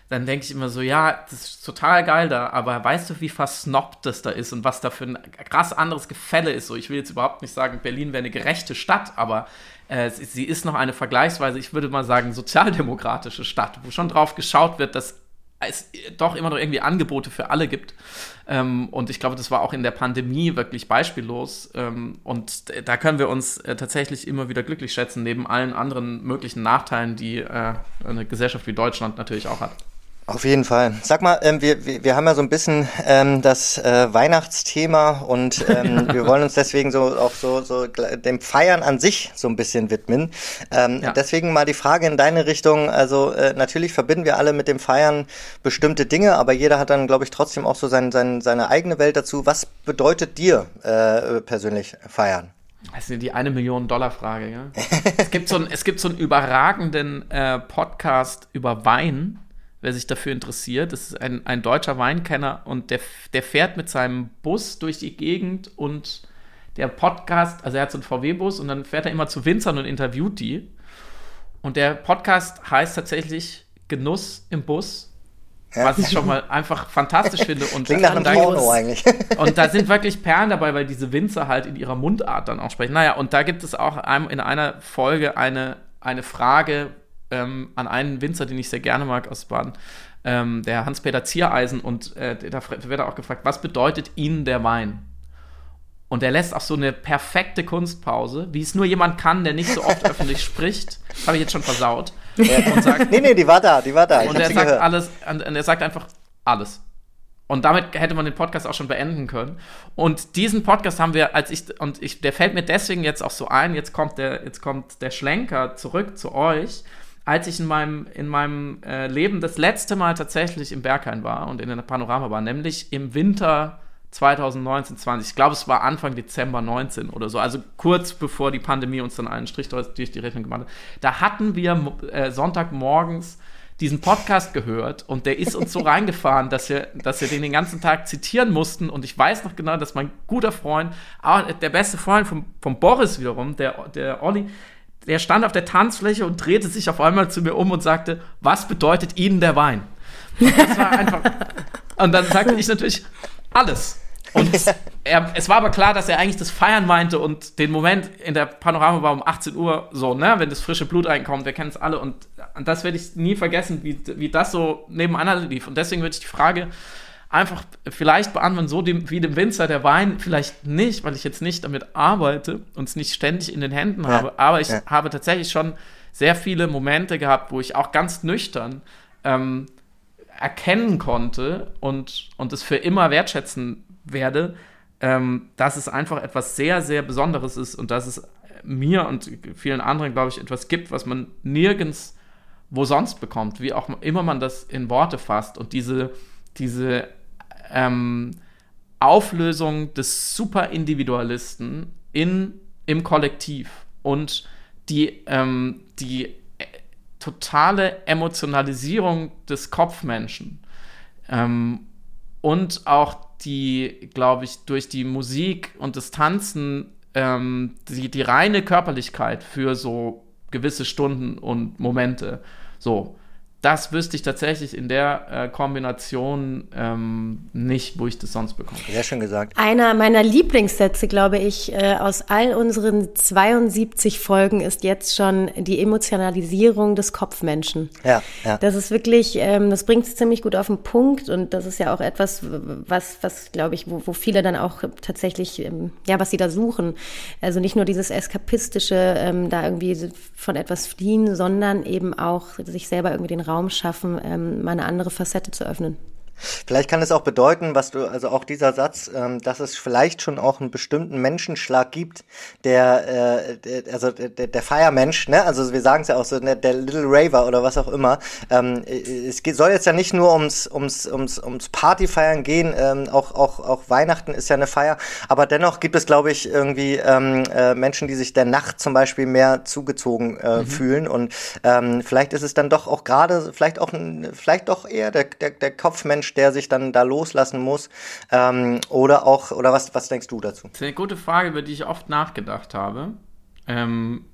S2: dann denke ich immer so, ja, das ist total geil da, aber weißt du, wie versnobbt das da ist und was da für ein krass anderes Gefälle ist? So, ich will jetzt überhaupt nicht sagen, Berlin wäre eine gerechte Stadt, aber äh, sie ist noch eine vergleichsweise, ich würde mal sagen, sozialdemokratische Stadt, wo schon drauf geschaut wird, dass es doch immer noch irgendwie Angebote für alle gibt. Ähm, und ich glaube, das war auch in der Pandemie wirklich beispiellos. Ähm, und da können wir uns äh, tatsächlich immer wieder glücklich schätzen, neben allen anderen möglichen Nachteilen, die äh, eine Gesellschaft wie Deutschland natürlich auch hat.
S4: Auf jeden Fall. Sag mal, ähm, wir, wir, wir haben ja so ein bisschen ähm, das äh, Weihnachtsthema und ähm, wir wollen uns deswegen so auch so, so dem Feiern an sich so ein bisschen widmen. Ähm, ja. Deswegen mal die Frage in deine Richtung. Also äh, natürlich verbinden wir alle mit dem Feiern bestimmte Dinge, aber jeder hat dann, glaube ich, trotzdem auch so sein, sein, seine eigene Welt dazu. Was bedeutet dir äh, persönlich Feiern?
S2: Das ist die eine Million Dollar Frage. Ja? es gibt so ein, es gibt so einen überragenden äh, Podcast über Wein wer sich dafür interessiert. Das ist ein, ein deutscher Weinkenner und der, der fährt mit seinem Bus durch die Gegend und der Podcast, also er hat so einen VW-Bus und dann fährt er immer zu Winzern und interviewt die. Und der Podcast heißt tatsächlich Genuss im Bus. Ja. Was ich schon mal einfach fantastisch finde. Und,
S4: Klingt nach einem Porno eigentlich.
S2: Und da sind wirklich Perlen dabei, weil diese Winzer halt in ihrer Mundart dann auch sprechen. Naja, und da gibt es auch in einer Folge eine, eine Frage, ähm, an einen Winzer, den ich sehr gerne mag aus Baden, ähm, der Hans-Peter Ziereisen. Und äh, da wird er auch gefragt, was bedeutet Ihnen der Wein? Und er lässt auch so eine perfekte Kunstpause, wie es nur jemand kann, der nicht so oft öffentlich spricht. Das habe ich jetzt schon versaut.
S4: Ja. Und sagt, nee, nee, die war da, die war da.
S2: Ich und er sagt gehört. alles, und er sagt einfach alles. Und damit hätte man den Podcast auch schon beenden können. Und diesen Podcast haben wir, als ich, und ich, der fällt mir deswegen jetzt auch so ein, jetzt kommt der, jetzt kommt der Schlenker zurück zu euch als ich in meinem, in meinem äh, Leben das letzte Mal tatsächlich im Berghain war und in der Panorama war, nämlich im Winter 2019, 20. Ich glaube, es war Anfang Dezember 19 oder so, also kurz bevor die Pandemie uns dann einen Strich durch die Rechnung gemacht hat. Da hatten wir äh, Sonntagmorgens diesen Podcast gehört und der ist uns so reingefahren, dass wir, dass wir den den ganzen Tag zitieren mussten. Und ich weiß noch genau, dass mein guter Freund, der beste Freund von, von Boris wiederum, der, der Olli, der stand auf der Tanzfläche und drehte sich auf einmal zu mir um und sagte, was bedeutet Ihnen der Wein? Und das war einfach. und dann sagte ich natürlich, alles. Und er, es war aber klar, dass er eigentlich das Feiern meinte und den Moment in der Panorama war um 18 Uhr so, ne, wenn das frische Blut reinkommt, wir kennen es alle und, und das werde ich nie vergessen, wie, wie das so nebeneinander lief. Und deswegen würde ich die Frage einfach vielleicht beantworten, so dem, wie dem Winzer der Wein vielleicht nicht, weil ich jetzt nicht damit arbeite und es nicht ständig in den Händen ja. habe, aber ich ja. habe tatsächlich schon sehr viele Momente gehabt, wo ich auch ganz nüchtern ähm, erkennen konnte und, und es für immer wertschätzen werde, ähm, dass es einfach etwas sehr, sehr Besonderes ist und dass es mir und vielen anderen, glaube ich, etwas gibt, was man nirgends wo sonst bekommt, wie auch immer man das in Worte fasst und diese, diese ähm, Auflösung des Superindividualisten in, im Kollektiv und die, ähm, die äh, totale Emotionalisierung des Kopfmenschen ähm, und auch die, glaube ich, durch die Musik und das Tanzen ähm, die, die reine Körperlichkeit für so gewisse Stunden und Momente. So, das wüsste ich tatsächlich in der äh, Kombination ähm, nicht, wo ich das sonst bekomme.
S4: Sehr schön gesagt.
S1: Einer meiner Lieblingssätze, glaube ich, äh, aus all unseren 72 Folgen ist jetzt schon die Emotionalisierung des Kopfmenschen.
S4: Ja, ja.
S1: Das ist wirklich, ähm, das bringt es ziemlich gut auf den Punkt und das ist ja auch etwas, was, was glaube ich, wo, wo viele dann auch tatsächlich, ähm, ja, was sie da suchen. Also nicht nur dieses eskapistische, ähm, da irgendwie von etwas fliehen, sondern eben auch sich selber irgendwie den Raum schaffen, ähm, mal andere Facette zu öffnen.
S4: Vielleicht kann es auch bedeuten, was du, also auch dieser Satz, ähm, dass es vielleicht schon auch einen bestimmten Menschenschlag gibt, der, äh, der also der, der Feiermensch, ne, also wir sagen es ja auch so, ne, der Little Raver oder was auch immer. Ähm, es geht, soll jetzt ja nicht nur ums, ums, ums, ums Partyfeiern gehen, ähm, auch, auch, auch Weihnachten ist ja eine Feier, aber dennoch gibt es, glaube ich, irgendwie ähm, äh, Menschen, die sich der Nacht zum Beispiel mehr zugezogen äh, mhm. fühlen und ähm, vielleicht ist es dann doch auch gerade, vielleicht auch, vielleicht doch eher der, der, der Kopfmensch, der sich dann da loslassen muss? Ähm, oder auch, oder was, was denkst du dazu?
S2: Das ist eine gute Frage, über die ich oft nachgedacht habe. Ähm,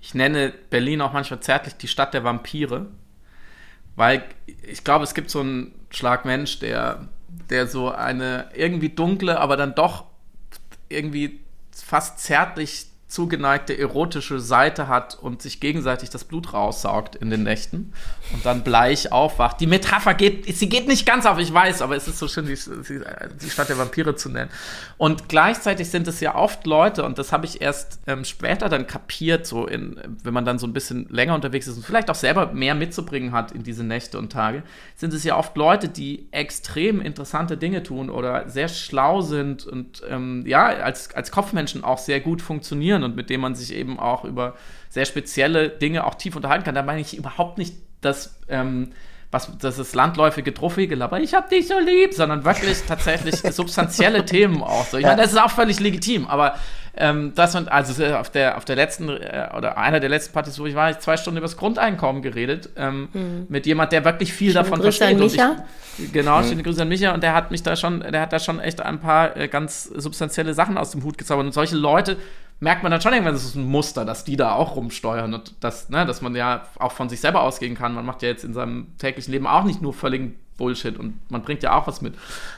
S2: ich nenne Berlin auch manchmal zärtlich die Stadt der Vampire, weil ich glaube, es gibt so einen Schlag Mensch, der, der so eine irgendwie dunkle, aber dann doch irgendwie fast zärtlich zugeneigte erotische Seite hat und sich gegenseitig das Blut raussaugt in den Nächten und dann bleich aufwacht. Die Metapher geht, sie geht nicht ganz auf, ich weiß, aber es ist so schön, die, die Stadt der Vampire zu nennen. Und gleichzeitig sind es ja oft Leute, und das habe ich erst ähm, später dann kapiert, so in, wenn man dann so ein bisschen länger unterwegs ist und vielleicht auch selber mehr mitzubringen hat in diese Nächte und Tage, sind es ja oft Leute, die extrem interessante Dinge tun oder sehr schlau sind und ähm, ja, als, als Kopfmenschen auch sehr gut funktionieren und mit dem man sich eben auch über sehr spezielle Dinge auch tief unterhalten kann. Da meine ich überhaupt nicht, dass, ähm, was, das ist landläufige Trophäegelaber, ich hab dich so lieb, sondern wirklich tatsächlich substanzielle Themen auch so. Ich meine, das ist auch völlig legitim, aber ähm, das und also auf der auf der letzten äh, oder einer der letzten Partys, wo ich war, ich zwei Stunden über das Grundeinkommen geredet ähm, mhm. mit jemand, der wirklich viel schöne davon Grüße versteht. An Micha. Ich, genau, mhm. schöne Grüße an Micha und der hat mich da schon, der hat da schon echt ein paar äh, ganz substanzielle Sachen aus dem Hut gezaubert und solche Leute merkt man dann schon irgendwann, das ist ein Muster, dass die da auch rumsteuern und das, ne, dass man ja auch von sich selber ausgehen kann. Man macht ja jetzt in seinem täglichen Leben auch nicht nur völligen Bullshit und man bringt ja auch was mit.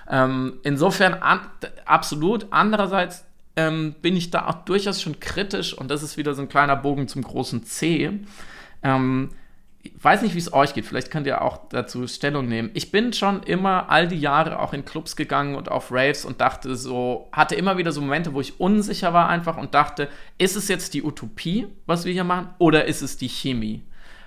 S2: Ähm, insofern an, absolut. Andererseits ähm, bin ich da auch durchaus schon kritisch und das ist wieder so ein kleiner Bogen zum großen C. Ähm, ich weiß nicht, wie es euch geht. Vielleicht könnt ihr auch dazu Stellung nehmen. Ich bin schon immer all die Jahre auch in Clubs gegangen und auf Raves und dachte so, hatte immer wieder so Momente, wo ich unsicher war einfach und dachte, ist es jetzt die Utopie, was wir hier machen, oder ist es die Chemie?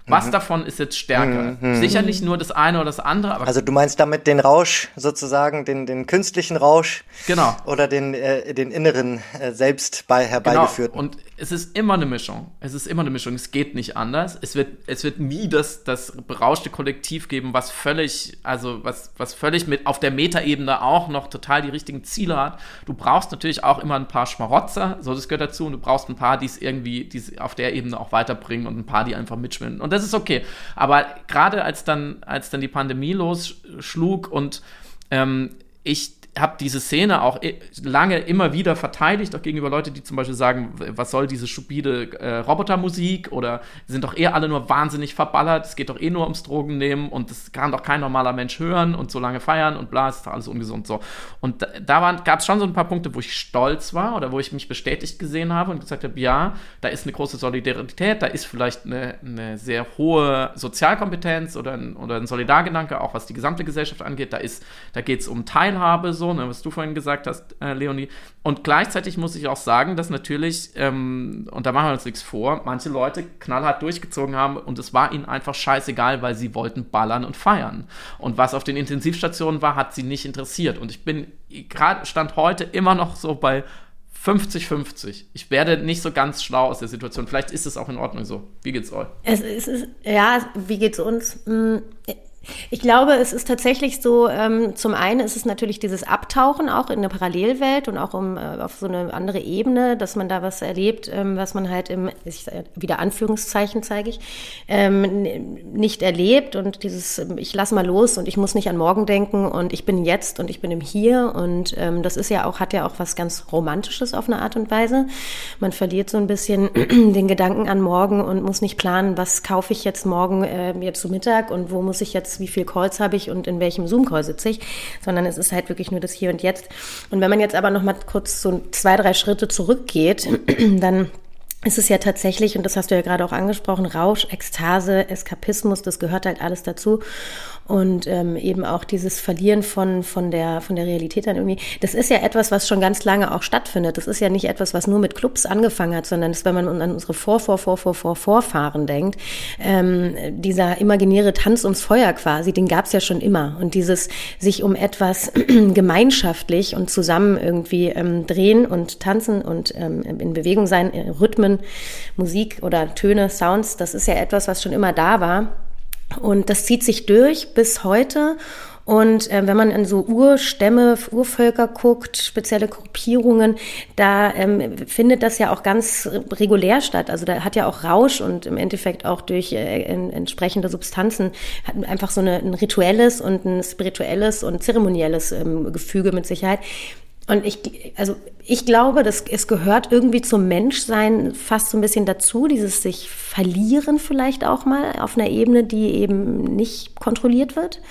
S2: Was mhm. davon ist jetzt stärker? Mhm. Sicherlich nur das eine oder das andere.
S4: also du meinst damit den Rausch sozusagen, den, den künstlichen Rausch?
S2: Genau.
S4: Oder den, äh, den inneren, äh, selbst bei, herbeigeführten?
S2: Genau. Und es ist immer eine Mischung. Es ist immer eine Mischung. Es geht nicht anders. Es wird, es wird nie das, das berauschte Kollektiv geben, was völlig, also was, was völlig mit auf der Metaebene auch noch total die richtigen Ziele hat. Du brauchst natürlich auch immer ein paar Schmarotzer, so das gehört dazu. Und du brauchst ein paar, die es irgendwie, die es auf der Ebene auch weiterbringen und ein paar, die einfach mitschwimmen. Und das ist okay. Aber gerade als dann, als dann die Pandemie losschlug und ähm, ich habe diese Szene auch lange immer wieder verteidigt, auch gegenüber Leuten, die zum Beispiel sagen, was soll diese stupide äh, Robotermusik? Oder sind doch eh alle nur wahnsinnig verballert, es geht doch eh nur ums Drogennehmen und das kann doch kein normaler Mensch hören und so lange feiern und bla, ist doch alles ungesund so. Und da, da gab es schon so ein paar Punkte, wo ich stolz war oder wo ich mich bestätigt gesehen habe und gesagt habe, ja, da ist eine große Solidarität, da ist vielleicht eine, eine sehr hohe Sozialkompetenz oder ein, oder ein Solidargedanke, auch was die gesamte Gesellschaft angeht, da da geht es um Teilhabe, so, ne, was du vorhin gesagt hast, äh, Leonie. Und gleichzeitig muss ich auch sagen, dass natürlich, ähm, und da machen wir uns nichts vor, manche Leute knallhart durchgezogen haben und es war ihnen einfach scheißegal, weil sie wollten ballern und feiern. Und was auf den Intensivstationen war, hat sie nicht interessiert. Und ich bin gerade, stand heute immer noch so bei 50-50. Ich werde nicht so ganz schlau aus der Situation. Vielleicht ist es auch in Ordnung so. Wie geht's euch?
S1: Es ist, ja, wie geht's uns? Ich glaube, es ist tatsächlich so, ähm, zum einen ist es natürlich dieses Abtauchen auch in eine Parallelwelt und auch um, äh, auf so eine andere Ebene, dass man da was erlebt, ähm, was man halt im, ich, wieder Anführungszeichen zeige ich, ähm, nicht erlebt und dieses, ich lass mal los und ich muss nicht an morgen denken und ich bin jetzt und ich bin im Hier und ähm, das ist ja auch, hat ja auch was ganz Romantisches auf eine Art und Weise. Man verliert so ein bisschen den Gedanken an morgen und muss nicht planen, was kaufe ich jetzt morgen äh, jetzt zu Mittag und wo muss ich jetzt wie viel Calls habe ich und in welchem Zoom-Call sitze ich, sondern es ist halt wirklich nur das Hier und Jetzt. Und wenn man jetzt aber noch mal kurz so zwei, drei Schritte zurückgeht, dann ist es ja tatsächlich, und das hast du ja gerade auch angesprochen, Rausch, Ekstase, Eskapismus, das gehört halt alles dazu und ähm, eben auch dieses Verlieren von, von, der, von der Realität dann irgendwie. Das ist ja etwas, was schon ganz lange auch stattfindet. Das ist ja nicht etwas, was nur mit Clubs angefangen hat, sondern das, wenn man an unsere Vor, Vor, Vor, Vor, Vor, Vorfahren denkt, ähm, dieser imaginäre Tanz ums Feuer quasi, den gab es ja schon immer. Und dieses sich um etwas gemeinschaftlich und zusammen irgendwie ähm, drehen und tanzen und ähm, in Bewegung sein, äh, Rhythmen, Musik oder Töne, Sounds, das ist ja etwas, was schon immer da war und das zieht sich durch bis heute. Und äh, wenn man in so Urstämme, Urvölker guckt, spezielle Gruppierungen, da ähm, findet das ja auch ganz regulär statt. Also da hat ja auch Rausch und im Endeffekt auch durch äh, in, entsprechende Substanzen hat einfach so eine, ein rituelles und ein spirituelles und zeremonielles ähm, Gefüge mit Sicherheit. Und ich, also ich glaube, dass es gehört irgendwie zum Menschsein fast so ein bisschen dazu, dieses sich verlieren vielleicht auch mal auf einer Ebene, die eben nicht kontrolliert wird.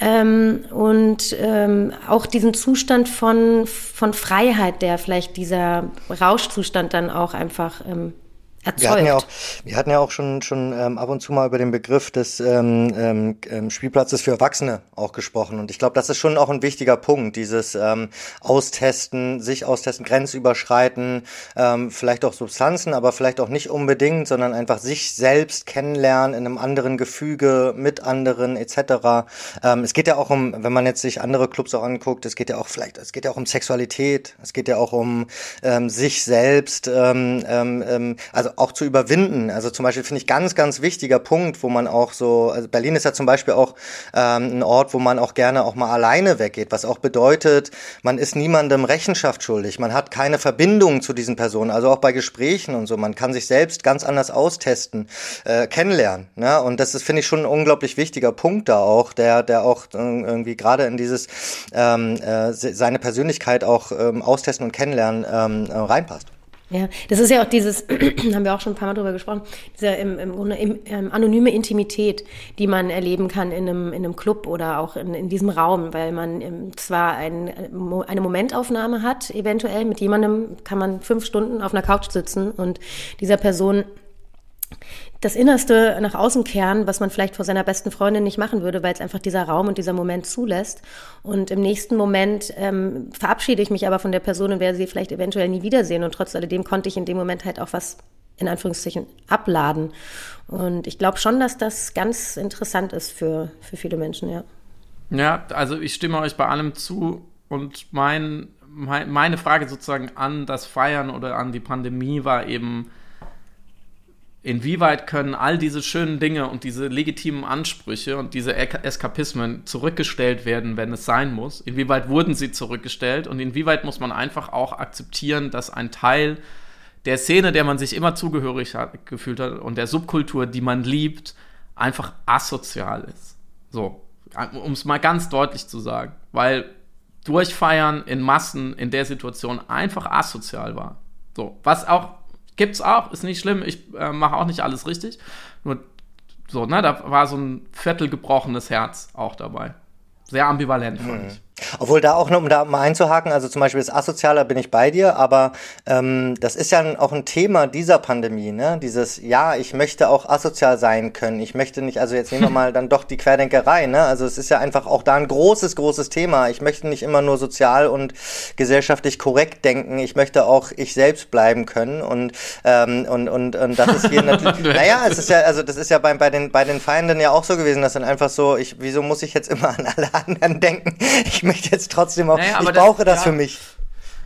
S1: Ähm, und ähm, auch diesen Zustand von, von Freiheit, der vielleicht dieser Rauschzustand dann auch einfach ähm, erzeugt.
S4: Wir hatten ja auch, wir hatten ja auch schon, schon ähm, ab und zu mal über den Begriff des ähm, ähm, ähm Spielplatzes für Erwachsene auch gesprochen. Und ich glaube, das ist schon auch ein wichtiger Punkt, dieses ähm, Austesten, sich austesten, Grenzüberschreiten, ähm, vielleicht auch Substanzen, aber vielleicht auch nicht unbedingt, sondern einfach sich selbst kennenlernen in einem anderen Gefüge mit anderen etc. Ähm, es geht ja auch um, wenn man jetzt sich andere Clubs auch anguckt, es geht ja auch vielleicht, es geht ja auch um Sexualität, es geht ja auch um ähm, sich selbst, ähm, ähm, ähm also auch zu überwinden. Also zum Beispiel finde ich ganz, ganz wichtiger Punkt, wo man auch so, also Berlin ist ja zum Beispiel auch ähm, ein Ort, wo man auch gerne auch mal alleine weggeht, was auch bedeutet, man ist niemandem Rechenschaft schuldig, man hat keine Verbindung zu diesen Personen, also auch bei Gesprächen und so, man kann sich selbst ganz anders austesten, äh, kennenlernen. Ne? Und das ist, finde ich, schon ein unglaublich wichtiger Punkt da auch, der, der auch äh, irgendwie gerade in dieses ähm, äh, seine Persönlichkeit auch ähm, austesten und kennenlernen ähm, äh, reinpasst.
S1: Ja, das ist ja auch dieses, haben wir auch schon ein paar Mal drüber gesprochen, diese im, im Grunde im, ähm, anonyme Intimität, die man erleben kann in einem, in einem Club oder auch in, in diesem Raum, weil man ähm, zwar ein, eine Momentaufnahme hat, eventuell mit jemandem kann man fünf Stunden auf einer Couch sitzen und dieser Person das Innerste nach außen kehren, was man vielleicht vor seiner besten Freundin nicht machen würde, weil es einfach dieser Raum und dieser Moment zulässt. Und im nächsten Moment ähm, verabschiede ich mich aber von der Person und werde sie vielleicht eventuell nie wiedersehen. Und trotz alledem konnte ich in dem Moment halt auch was in Anführungszeichen abladen. Und ich glaube schon, dass das ganz interessant ist für, für viele Menschen, ja.
S2: Ja, also ich stimme euch bei allem zu und mein, mein meine Frage sozusagen an das Feiern oder an die Pandemie war eben, inwieweit können all diese schönen Dinge und diese legitimen Ansprüche und diese Eskapismen zurückgestellt werden, wenn es sein muss? Inwieweit wurden sie zurückgestellt und inwieweit muss man einfach auch akzeptieren, dass ein Teil der Szene, der man sich immer zugehörig hat, gefühlt hat und der Subkultur, die man liebt, einfach asozial ist? So, um es mal ganz deutlich zu sagen, weil Durchfeiern in Massen in der Situation einfach asozial war. So, was auch Gibt's auch, ist nicht schlimm. Ich äh, mache auch nicht alles richtig. Nur so, ne, da war so ein Viertel gebrochenes Herz auch dabei. Sehr ambivalent, fand mhm. ich.
S4: Obwohl da auch, um da mal einzuhaken, also zum Beispiel das Asozialer bin ich bei dir, aber ähm, das ist ja auch ein Thema dieser Pandemie, ne? Dieses, ja, ich möchte auch asozial sein können. Ich möchte nicht, also jetzt nehmen wir mal dann doch die Querdenkerei, ne? Also es ist ja einfach auch da ein großes, großes Thema. Ich möchte nicht immer nur sozial und gesellschaftlich korrekt denken. Ich möchte auch ich selbst bleiben können und ähm, und, und, und das ist hier natürlich. naja, es ist ja, also das ist ja bei, bei den bei den Feinden ja auch so gewesen, dass dann einfach so, ich, wieso muss ich jetzt immer an alle anderen denken? Ich möchte jetzt trotzdem auch, naja, ich brauche das, das ja. für mich.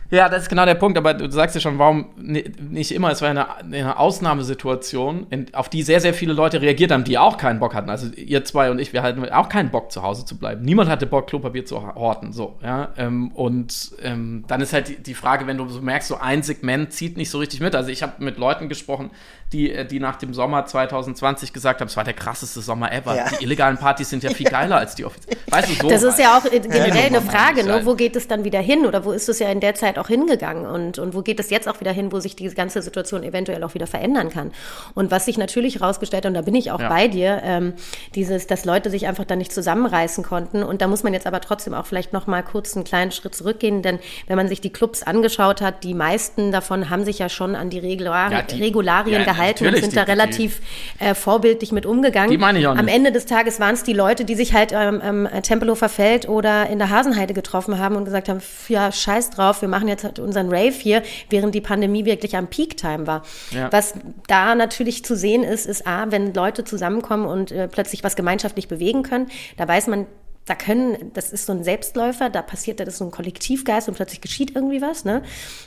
S2: Ja, das ist genau der Punkt, aber du sagst ja schon, warum nicht immer, es war eine, eine Ausnahmesituation, in, auf die sehr, sehr viele Leute reagiert haben, die auch keinen Bock hatten. Also ihr zwei und ich, wir hatten auch keinen Bock, zu Hause zu bleiben. Niemand hatte Bock, Klopapier zu horten, so, ja. Ähm, und ähm, dann ist halt die, die, Frage, wenn du so merkst, so ein Segment zieht nicht so richtig mit. Also ich habe mit Leuten gesprochen, die, äh, die nach dem Sommer 2020 gesagt haben, es war der krasseste Sommer ever. Ja. Die illegalen Partys sind ja viel geiler als die offiziellen.
S1: Weißt du, so Das ist ja auch generell ja, eine Frage, ne? wo geht es dann wieder hin oder wo ist es ja in der Zeit auch hingegangen und, und wo geht es jetzt auch wieder hin, wo sich die ganze Situation eventuell auch wieder verändern kann. Und was sich natürlich herausgestellt hat, und da bin ich auch ja. bei dir, ähm, dieses, dass Leute sich einfach dann nicht zusammenreißen konnten und da muss man jetzt aber trotzdem auch vielleicht noch mal kurz einen kleinen Schritt zurückgehen, denn wenn man sich die Clubs angeschaut hat, die meisten davon haben sich ja schon an die Regularien, die, Regularien gehalten gehalten und sind da relativ äh, vorbildlich mit umgegangen. Die meine ich auch nicht. Am Ende des Tages waren es die Leute, die sich halt ähm, am Tempelhofer Feld oder in der Hasenheide getroffen haben und gesagt haben, ja, scheiß drauf, wir machen jetzt halt unseren Rave hier, während die Pandemie wirklich am Peak-Time war. Ja. Was da natürlich zu sehen ist, ist A, wenn Leute zusammenkommen und äh, plötzlich was gemeinschaftlich bewegen können, da weiß man, da können, das ist so ein Selbstläufer, da passiert, das ist so ein Kollektivgeist und plötzlich geschieht irgendwie was, ne?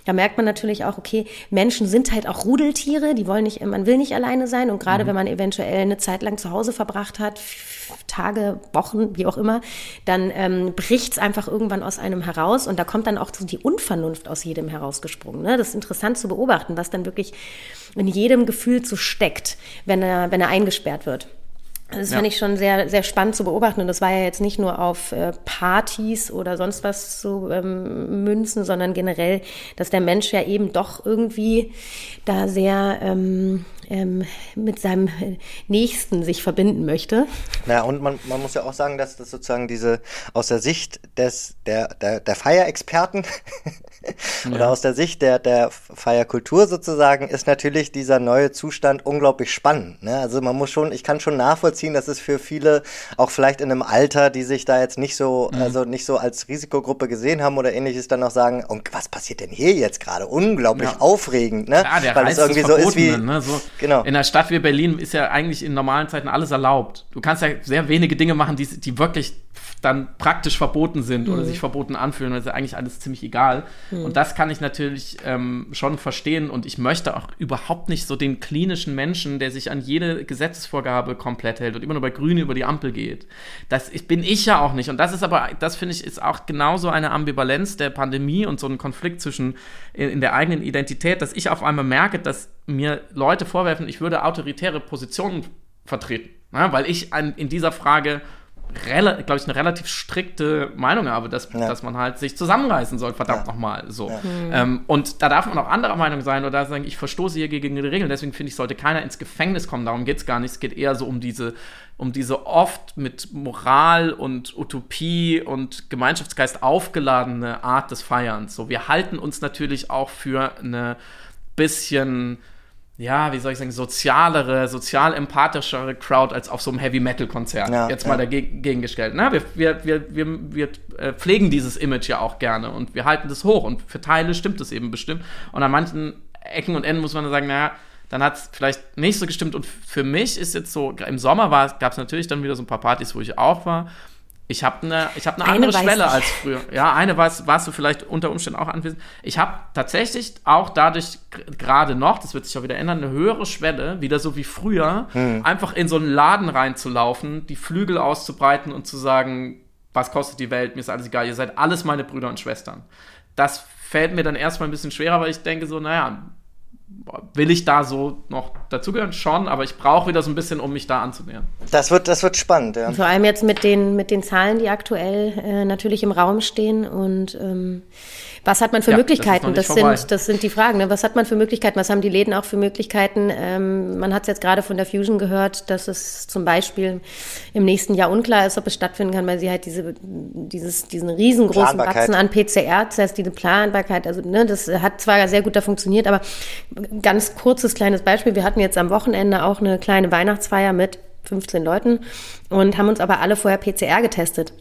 S1: Da merkt man natürlich auch, okay, Menschen sind halt auch Rudeltiere, die wollen nicht, man will nicht alleine sein und gerade mhm. wenn man eventuell eine Zeit lang zu Hause verbracht hat, Tage, Wochen, wie auch immer, dann ähm, bricht es einfach irgendwann aus einem heraus und da kommt dann auch so die Unvernunft aus jedem herausgesprungen, ne? Das ist interessant zu beobachten, was dann wirklich in jedem Gefühl so steckt, wenn er, wenn er eingesperrt wird. Das ja. fand ich schon sehr, sehr spannend zu beobachten. Und das war ja jetzt nicht nur auf äh, Partys oder sonst was zu ähm, münzen, sondern generell, dass der Mensch ja eben doch irgendwie da sehr ähm, ähm, mit seinem Nächsten sich verbinden möchte.
S4: Ja, und man, man muss ja auch sagen, dass das sozusagen diese aus der Sicht des der, der, der Feierexperten ja. oder aus der Sicht der, der Feierkultur sozusagen ist natürlich dieser neue Zustand unglaublich spannend. Ne? Also man muss schon, ich kann schon nachvollziehen, dass es für viele auch vielleicht in einem Alter, die sich da jetzt nicht so, mhm. also nicht so als Risikogruppe gesehen haben oder ähnliches, dann noch sagen, und was passiert denn hier jetzt gerade? Unglaublich ja. aufregend, ne?
S2: Der Weil Reiz es irgendwie so ist wie. Ne? So Genau. In einer Stadt wie Berlin ist ja eigentlich in normalen Zeiten alles erlaubt. Du kannst ja sehr wenige Dinge machen, die, die wirklich dann praktisch verboten sind mhm. oder sich verboten anfühlen. Das ist ja eigentlich alles ziemlich egal. Mhm. Und das kann ich natürlich ähm, schon verstehen. Und ich möchte auch überhaupt nicht so den klinischen Menschen, der sich an jede Gesetzesvorgabe komplett hält und immer nur bei Grün über die Ampel geht. Das bin ich ja auch nicht. Und das ist aber, das finde ich, ist auch genauso eine Ambivalenz der Pandemie und so ein Konflikt zwischen in, in der eigenen Identität, dass ich auf einmal merke, dass mir Leute vorwerfen, ich würde autoritäre Positionen vertreten. Ja, weil ich an, in dieser Frage glaube ich, eine relativ strikte Meinung habe, dass, ja. dass man halt sich zusammenreißen soll, verdammt ja. nochmal. So. Ja. Mhm. Ähm, und da darf man auch anderer Meinung sein oder sagen, ich verstoße hier gegen die Regeln. Deswegen finde ich, sollte keiner ins Gefängnis kommen. Darum geht es gar nicht. Es geht eher so um diese, um diese oft mit Moral und Utopie und Gemeinschaftsgeist aufgeladene Art des Feierns. So, wir halten uns natürlich auch für eine bisschen ja, wie soll ich sagen, sozialere, sozial empathischere Crowd als auf so einem Heavy-Metal-Konzert. Ja, Jetzt mal ja. dagegen gestellt. Na, wir, wir, wir, wir, wir äh, pflegen dieses Image ja auch gerne und wir halten das hoch und für Teile stimmt es eben bestimmt. Und an manchen Ecken und Enden muss man dann sagen, naja, dann hat es vielleicht nicht so gestimmt. Und für mich ist jetzt so, im Sommer gab es natürlich dann wieder so ein paar Partys, wo ich auch war. Ich habe eine, ich hab eine, eine andere Schwelle als früher. Ja, eine warst, warst du vielleicht unter Umständen auch anwesend. Ich habe tatsächlich auch dadurch gerade noch, das wird sich auch wieder ändern, eine höhere Schwelle, wieder so wie früher, hm. einfach in so einen Laden reinzulaufen, die Flügel auszubreiten und zu sagen, was kostet die Welt, mir ist alles egal, ihr seid alles meine Brüder und Schwestern. Das fällt mir dann erstmal ein bisschen schwerer, weil ich denke so, naja, will ich da so noch dazugehören? Schon, aber ich brauche wieder so ein bisschen, um mich da anzunähern.
S4: Das wird, das wird spannend, ja.
S1: Vor allem jetzt mit den, mit den Zahlen, die aktuell äh, natürlich im Raum stehen und ähm, was hat man für ja, Möglichkeiten? Das, das sind, das sind die Fragen. Ne? Was hat man für Möglichkeiten? Was haben die Läden auch für Möglichkeiten? Ähm, man hat es jetzt gerade von der Fusion gehört, dass es zum Beispiel im nächsten Jahr unklar ist, ob es stattfinden kann, weil sie halt diese, dieses, diesen riesengroßen Wachsen an PCR-Tests, diese Planbarkeit, also ne, das hat zwar sehr gut da funktioniert, aber ganz kurzes kleines Beispiel. Wir hatten jetzt am Wochenende auch eine kleine Weihnachtsfeier mit 15 Leuten und haben uns aber alle vorher PCR getestet.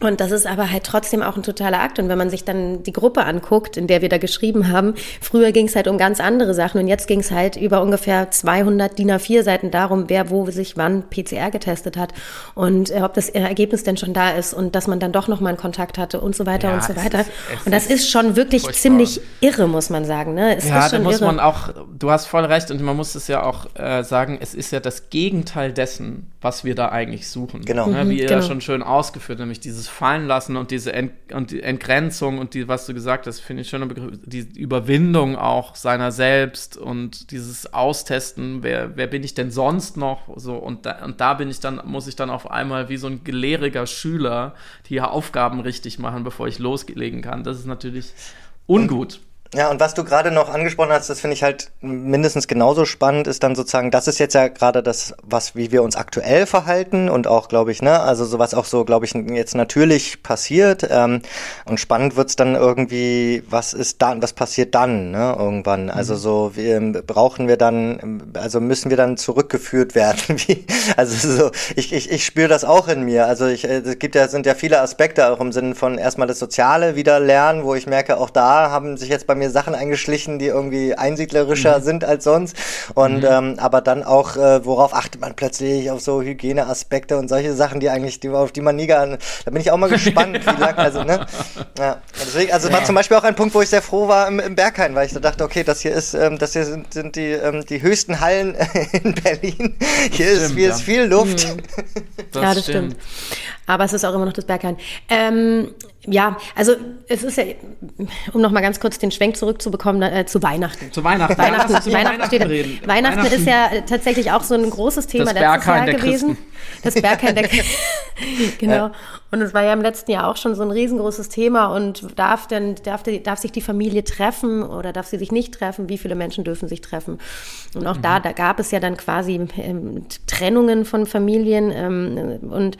S1: Und das ist aber halt trotzdem auch ein totaler Akt. Und wenn man sich dann die Gruppe anguckt, in der wir da geschrieben haben, früher ging es halt um ganz andere Sachen und jetzt ging es halt über ungefähr 200 DIN A4 Seiten darum, wer wo sich wann PCR getestet hat und äh, ob das Ergebnis denn schon da ist und dass man dann doch nochmal einen Kontakt hatte und so weiter ja, und so weiter. Ist, und das ist, ist schon wirklich furchtbar. ziemlich irre, muss man sagen. Ne?
S2: Es ja, da muss irre. man auch, du hast voll recht und man muss es ja auch äh, sagen, es ist ja das Gegenteil dessen, was wir da eigentlich suchen.
S4: Genau.
S2: Ne?
S4: Wie
S2: mhm, ihr genau. ja schon schön ausgeführt, nämlich dieses fallen lassen und diese Ent und die Entgrenzung und die, was du gesagt hast, finde ich schöner Begriff, die Überwindung auch seiner selbst und dieses Austesten, wer, wer bin ich denn sonst noch? So, und da, und da bin ich dann, muss ich dann auf einmal wie so ein gelehriger Schüler die Aufgaben richtig machen, bevor ich loslegen kann. Das ist natürlich ungut. Und
S4: ja, und was du gerade noch angesprochen hast, das finde ich halt mindestens genauso spannend, ist dann sozusagen, das ist jetzt ja gerade das, was, wie wir uns aktuell verhalten und auch, glaube ich, ne, also sowas auch so, glaube ich, jetzt natürlich passiert. Ähm, und spannend wird's dann irgendwie, was ist dann, was passiert dann, ne, irgendwann? Also mhm. so, wir, brauchen wir dann, also müssen wir dann zurückgeführt werden? Wie, also so, ich, ich, ich spüre das auch in mir. Also ich, es gibt ja, sind ja viele Aspekte auch im Sinne von erstmal das Soziale wieder lernen, wo ich merke, auch da haben sich jetzt bei mir Sachen eingeschlichen, die irgendwie einsiedlerischer mhm. sind als sonst. Und mhm. ähm, aber dann auch, äh, worauf achtet man plötzlich auf so Hygieneaspekte und solche Sachen, die eigentlich, die, auf die man nie gar, da bin ich auch mal gespannt, wie lang, also, ne? Ja. Deswegen, also ja. war zum Beispiel auch ein Punkt, wo ich sehr froh war im, im Berghain, weil ich da dachte, okay, das hier ist, ähm, das hier sind, sind die, ähm, die höchsten Hallen in Berlin. Hier, stimmt, ist, hier ja. ist viel Luft. Mhm.
S1: Das ja, das stimmt. stimmt. Aber es ist auch immer noch das Berghain. Ähm, ja, also es ist ja, um noch mal ganz kurz den Schwenk zurückzubekommen, äh, zu Weihnachten.
S2: Zu Weihnachten.
S1: Weihnachten, ja, zu Weihnachten, steht, Weihnachten, Weihnachten, ist ja tatsächlich auch so ein großes Thema
S2: das letztes Jahr gewesen.
S1: Das Berghain der Genau. Und es war ja im letzten Jahr auch schon so ein riesengroßes Thema und darf denn, darf, darf sich die Familie treffen oder darf sie sich nicht treffen? Wie viele Menschen dürfen sich treffen? Und auch mhm. da, da gab es ja dann quasi ähm, Trennungen von Familien ähm, und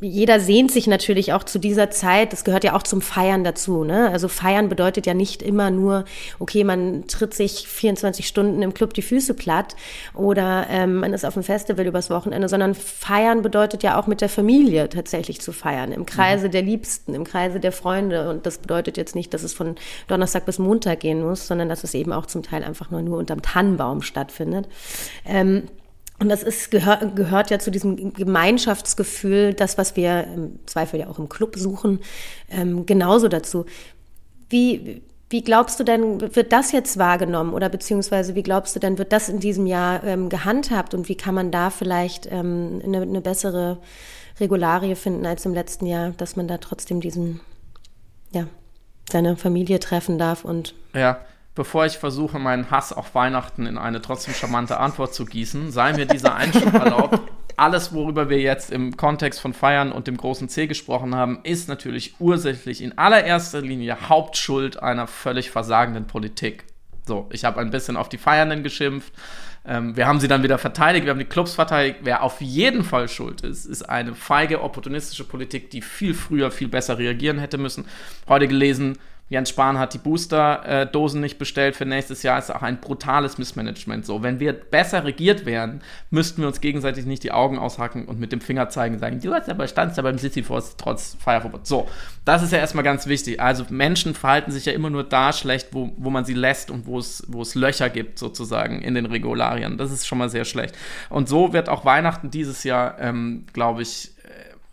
S1: jeder sehnt sich natürlich auch zu dieser Zeit. Das gehört ja auch zum Feiern dazu. Ne? Also Feiern bedeutet ja nicht immer nur, okay, man tritt sich 24 Stunden im Club die Füße platt oder ähm, man ist auf dem Festival übers Wochenende, sondern Feiern bedeutet ja auch mit der Familie tatsächlich zu feiern, im Kreise mhm. der Liebsten, im Kreise der Freunde. Und das bedeutet jetzt nicht, dass es von Donnerstag bis Montag gehen muss, sondern dass es eben auch zum Teil einfach nur, nur unterm Tannenbaum stattfindet. Ähm, und das ist, gehört, gehört ja zu diesem Gemeinschaftsgefühl, das, was wir im Zweifel ja auch im Club suchen, ähm, genauso dazu. Wie, wie glaubst du denn, wird das jetzt wahrgenommen oder beziehungsweise wie glaubst du denn, wird das in diesem Jahr ähm, gehandhabt und wie kann man da vielleicht ähm, eine, eine bessere Regularie finden als im letzten Jahr, dass man da trotzdem diesen, ja, seine Familie treffen darf und.
S2: Ja, bevor ich versuche, meinen Hass auf Weihnachten in eine trotzdem charmante Antwort zu gießen, sei mir dieser Einschub erlaubt. Alles, worüber wir jetzt im Kontext von Feiern und dem großen C gesprochen haben, ist natürlich ursächlich in allererster Linie Hauptschuld einer völlig versagenden Politik. So, ich habe ein bisschen auf die Feiernden geschimpft. Ähm, wir haben sie dann wieder verteidigt, wir haben die Clubs verteidigt. Wer auf jeden Fall schuld ist, ist eine feige, opportunistische Politik, die viel früher, viel besser reagieren hätte müssen. Heute gelesen, Jens Spahn hat die Booster-Dosen nicht bestellt für nächstes Jahr. Ist auch ein brutales Missmanagement so. Wenn wir besser regiert wären, müssten wir uns gegenseitig nicht die Augen aushacken und mit dem Finger zeigen und sagen, du hast aber standst da beim Sisyphos trotz Feierverbot. So, das ist ja erstmal ganz wichtig. Also Menschen verhalten sich ja immer nur da schlecht, wo, wo man sie lässt und wo es, wo es Löcher gibt sozusagen in den Regularien. Das ist schon mal sehr schlecht. Und so wird auch Weihnachten dieses Jahr, ähm, glaube ich,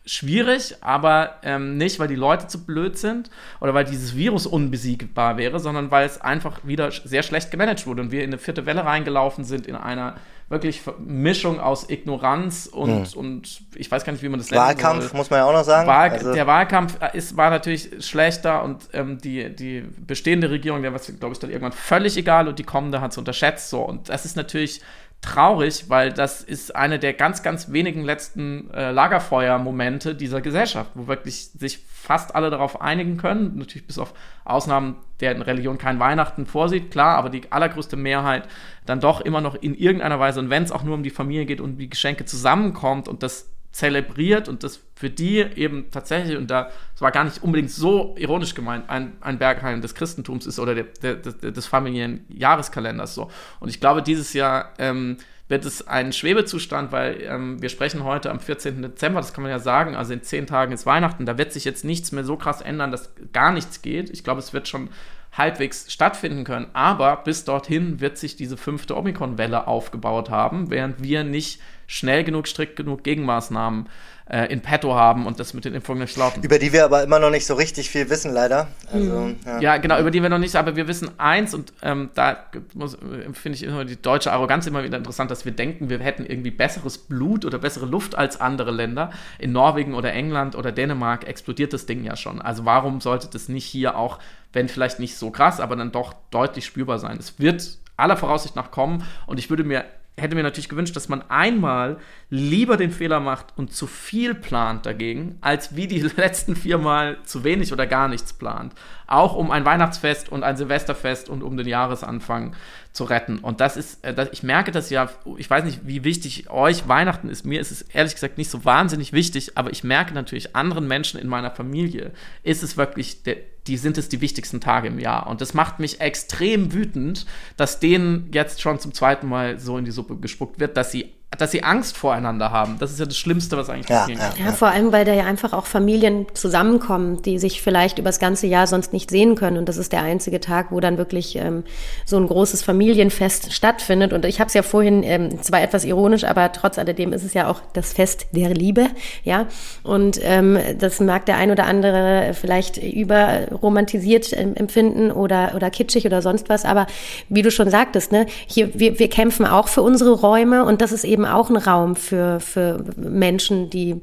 S2: schwierig, aber ähm, nicht, weil die Leute zu blöd sind oder weil dieses Virus unbesiegbar wäre, sondern weil es einfach wieder sehr schlecht gemanagt wurde und wir in eine vierte Welle reingelaufen sind in einer wirklich Mischung aus Ignoranz und, mhm. und ich weiß gar nicht, wie man das
S4: nennt. Wahlkampf, soll. muss man ja auch noch sagen.
S2: Wahl, also. Der Wahlkampf ist, war natürlich schlechter und ähm, die, die bestehende Regierung, der war glaube ich, dann irgendwann völlig egal und die kommende hat es unterschätzt. So. Und das ist natürlich traurig, weil das ist eine der ganz, ganz wenigen letzten äh, Lagerfeuer-Momente dieser Gesellschaft, wo wirklich sich fast alle darauf einigen können. Natürlich bis auf Ausnahmen, deren Religion kein Weihnachten vorsieht, klar, aber die allergrößte Mehrheit dann doch immer noch in irgendeiner Weise, und wenn es auch nur um die Familie geht und die Geschenke zusammenkommt und das zelebriert und das für die eben tatsächlich, und da es war gar nicht unbedingt so ironisch gemeint, ein, ein Bergheim des Christentums ist oder der, der, des, des familiären Jahreskalenders so. Und ich glaube, dieses Jahr ähm, wird es ein Schwebezustand, weil ähm, wir sprechen heute am 14. Dezember, das kann man ja sagen, also in zehn Tagen ist Weihnachten, da wird sich jetzt nichts mehr so krass ändern, dass gar nichts geht. Ich glaube, es wird schon halbwegs stattfinden können, aber bis dorthin wird sich diese fünfte Omikron-Welle aufgebaut haben, während wir nicht schnell genug, strikt genug Gegenmaßnahmen äh, in petto haben und das mit den Impfungen nicht laufen.
S4: Über die wir aber immer noch nicht so richtig viel wissen, leider. Also,
S2: mhm. ja. ja. genau, über die wir noch nicht, aber wir wissen eins und ähm, da äh, finde ich immer die deutsche Arroganz immer wieder interessant, dass wir denken, wir hätten irgendwie besseres Blut oder bessere Luft als andere Länder. In Norwegen oder England oder Dänemark explodiert das Ding ja schon. Also warum sollte das nicht hier auch, wenn vielleicht nicht so krass, aber dann doch deutlich spürbar sein? Es wird aller Voraussicht nach kommen und ich würde mir hätte mir natürlich gewünscht, dass man einmal lieber den Fehler macht und zu viel plant dagegen, als wie die letzten vier Mal zu wenig oder gar nichts plant. Auch um ein Weihnachtsfest und ein Silvesterfest und um den Jahresanfang zu retten. Und das ist, äh, ich merke das ja, ich weiß nicht, wie wichtig euch Weihnachten ist. Mir ist es ehrlich gesagt nicht so wahnsinnig wichtig, aber ich merke natürlich, anderen Menschen in meiner Familie ist es wirklich die sind es die wichtigsten Tage im Jahr. Und das macht mich extrem wütend, dass denen jetzt schon zum zweiten Mal so in die Suppe gespuckt wird, dass sie dass sie Angst voreinander haben. Das ist ja das Schlimmste, was eigentlich passieren
S1: kann. Ja, ja, vor allem, weil da ja einfach auch Familien zusammenkommen, die sich vielleicht über das ganze Jahr sonst nicht sehen können. Und das ist der einzige Tag, wo dann wirklich ähm, so ein großes Familienfest stattfindet. Und ich habe es ja vorhin, ähm, zwar etwas ironisch, aber trotz alledem ist es ja auch das Fest der Liebe. Ja, und ähm, das mag der ein oder andere vielleicht überromantisiert ähm, empfinden oder, oder kitschig oder sonst was. Aber wie du schon sagtest, ne, hier, wir, wir kämpfen auch für unsere Räume und das ist eben eben auch ein Raum für, für Menschen, die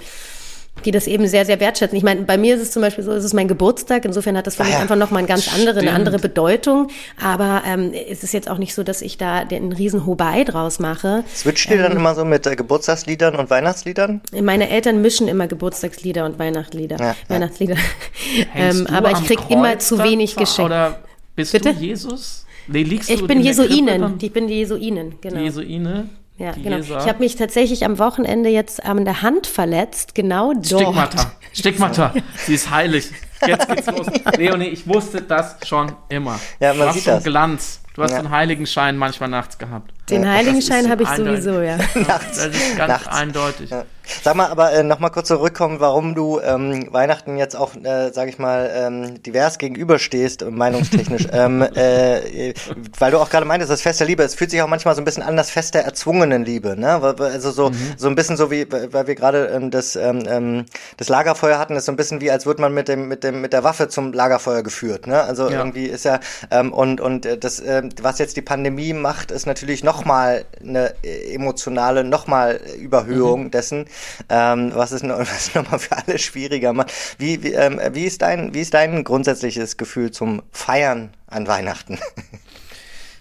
S1: die das eben sehr, sehr wertschätzen. Ich meine, bei mir ist es zum Beispiel so, es ist mein Geburtstag, insofern hat das für mich ah ja, einfach nochmal eine ganz andere, eine andere Bedeutung. Aber ähm, es ist jetzt auch nicht so, dass ich da den riesen Hobei draus mache.
S4: Switcht ihr ähm, dann immer so mit äh, Geburtstagsliedern und Weihnachtsliedern?
S1: Meine Eltern mischen immer Geburtstagslieder und Weihnachtslieder. Ja, Weihnachtslieder. ähm, aber ich krieg immer zu wenig Geschenke.
S2: Oder bist Bitte? du Jesus?
S1: Nee, liegst ich du bin Jesuinen. Ich bin die Jesuinen, genau.
S2: Die Jesuine?
S1: Ja, genau. Ich habe mich tatsächlich am Wochenende jetzt an der Hand verletzt, genau dort.
S2: Stigmata. Stigmata. Sie ist heilig. Jetzt geht's los. Leonie, ich wusste das schon immer.
S4: Ja, man du
S2: sieht das. Glanz. Du hast ja. den Heiligenschein manchmal nachts gehabt.
S1: Den Heiligenschein habe ich sowieso, ja.
S2: Nachts. Das ist ganz nachts. eindeutig. Ja.
S4: Sag mal, aber äh, nochmal kurz zurückkommen, warum du ähm, Weihnachten jetzt auch, äh, sag ich mal, ähm, divers gegenüberstehst, äh, meinungstechnisch. ähm, äh, weil du auch gerade meintest, das Fest der Liebe, es fühlt sich auch manchmal so ein bisschen an, das Fest der erzwungenen Liebe, ne? Also so, mhm. so ein bisschen so wie, weil wir gerade ähm, das, ähm, ähm, das Lagerfeuer hatten, ist so ein bisschen wie, als würde man mit dem, mit dem, mit der Waffe zum Lagerfeuer geführt, ne? Also ja. irgendwie ist ja, ähm, und, und äh, das, äh, was jetzt die Pandemie macht, ist natürlich nochmal eine emotionale, nochmal Überhöhung mhm. dessen ähm, was es was nochmal für alle schwieriger macht. Wie, wie, ähm, wie, ist dein, wie ist dein grundsätzliches Gefühl zum Feiern an Weihnachten?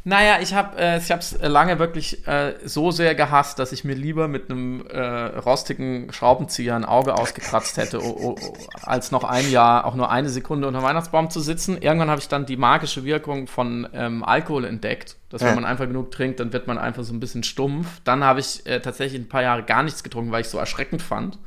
S2: Naja, ich habe äh, ich lange wirklich äh, so sehr gehasst, dass ich mir lieber mit einem äh, rostigen Schraubenzieher ein Auge ausgekratzt hätte, o, o, als noch ein Jahr auch nur eine Sekunde unter Weihnachtsbaum zu sitzen. Irgendwann habe ich dann die magische Wirkung von ähm, Alkohol entdeckt, dass ja. wenn man einfach genug trinkt, dann wird man einfach so ein bisschen stumpf. Dann habe ich äh, tatsächlich ein paar Jahre gar nichts getrunken, weil ich es so erschreckend fand.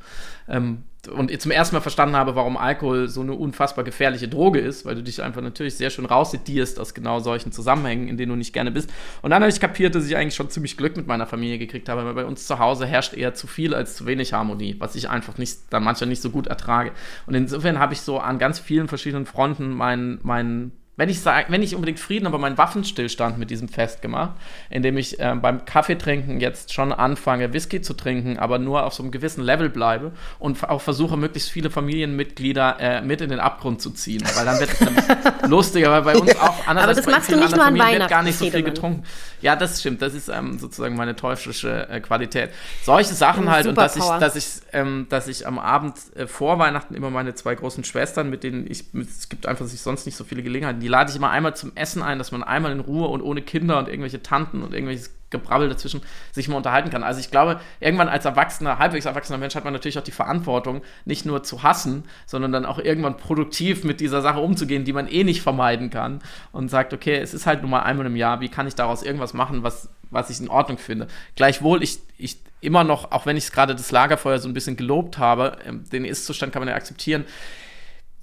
S2: Ähm, und zum ersten Mal verstanden habe, warum Alkohol so eine unfassbar gefährliche Droge ist, weil du dich einfach natürlich sehr schön raussedierst aus genau solchen Zusammenhängen, in denen du nicht gerne bist. Und dann habe ich kapiert, dass ich eigentlich schon ziemlich Glück mit meiner Familie gekriegt habe, weil bei uns zu Hause herrscht eher zu viel als zu wenig Harmonie, was ich einfach nicht, dann manchmal nicht so gut ertrage. Und insofern habe ich so an ganz vielen verschiedenen Fronten meinen mein wenn ich sage, wenn ich unbedingt Frieden, aber meinen Waffenstillstand mit diesem Fest gemacht, indem ich äh, beim Kaffeetrinken jetzt schon anfange, Whisky zu trinken, aber nur auf so einem gewissen Level bleibe und auch versuche, möglichst viele Familienmitglieder äh, mit in den Abgrund zu ziehen, weil dann wird es nämlich lustiger, weil bei uns auch
S1: anders aber das machst du nicht nur an Weihnachten,
S2: gar nicht so viel getrunken. Ja, das stimmt, das ist ähm, sozusagen meine teuflische äh, Qualität. Solche Sachen halt und dass ich, dass ich, ähm, dass ich am Abend äh, vor Weihnachten immer meine zwei großen Schwestern, mit denen ich, es gibt einfach sich sonst nicht so viele Gelegenheiten, die lade ich immer einmal zum Essen ein, dass man einmal in Ruhe und ohne Kinder und irgendwelche Tanten und irgendwelches Gebrabbel dazwischen sich mal unterhalten kann. Also ich glaube, irgendwann als erwachsener, halbwegs erwachsener Mensch hat man natürlich auch die Verantwortung, nicht nur zu hassen, sondern dann auch irgendwann produktiv mit dieser Sache umzugehen, die man eh nicht vermeiden kann und sagt, okay, es ist halt nur mal einmal im Jahr, wie kann ich daraus irgendwas machen, was, was ich in Ordnung finde. Gleichwohl, ich, ich immer noch, auch wenn ich gerade das Lagerfeuer so ein bisschen gelobt habe, ähm, den Ist-Zustand kann man ja akzeptieren,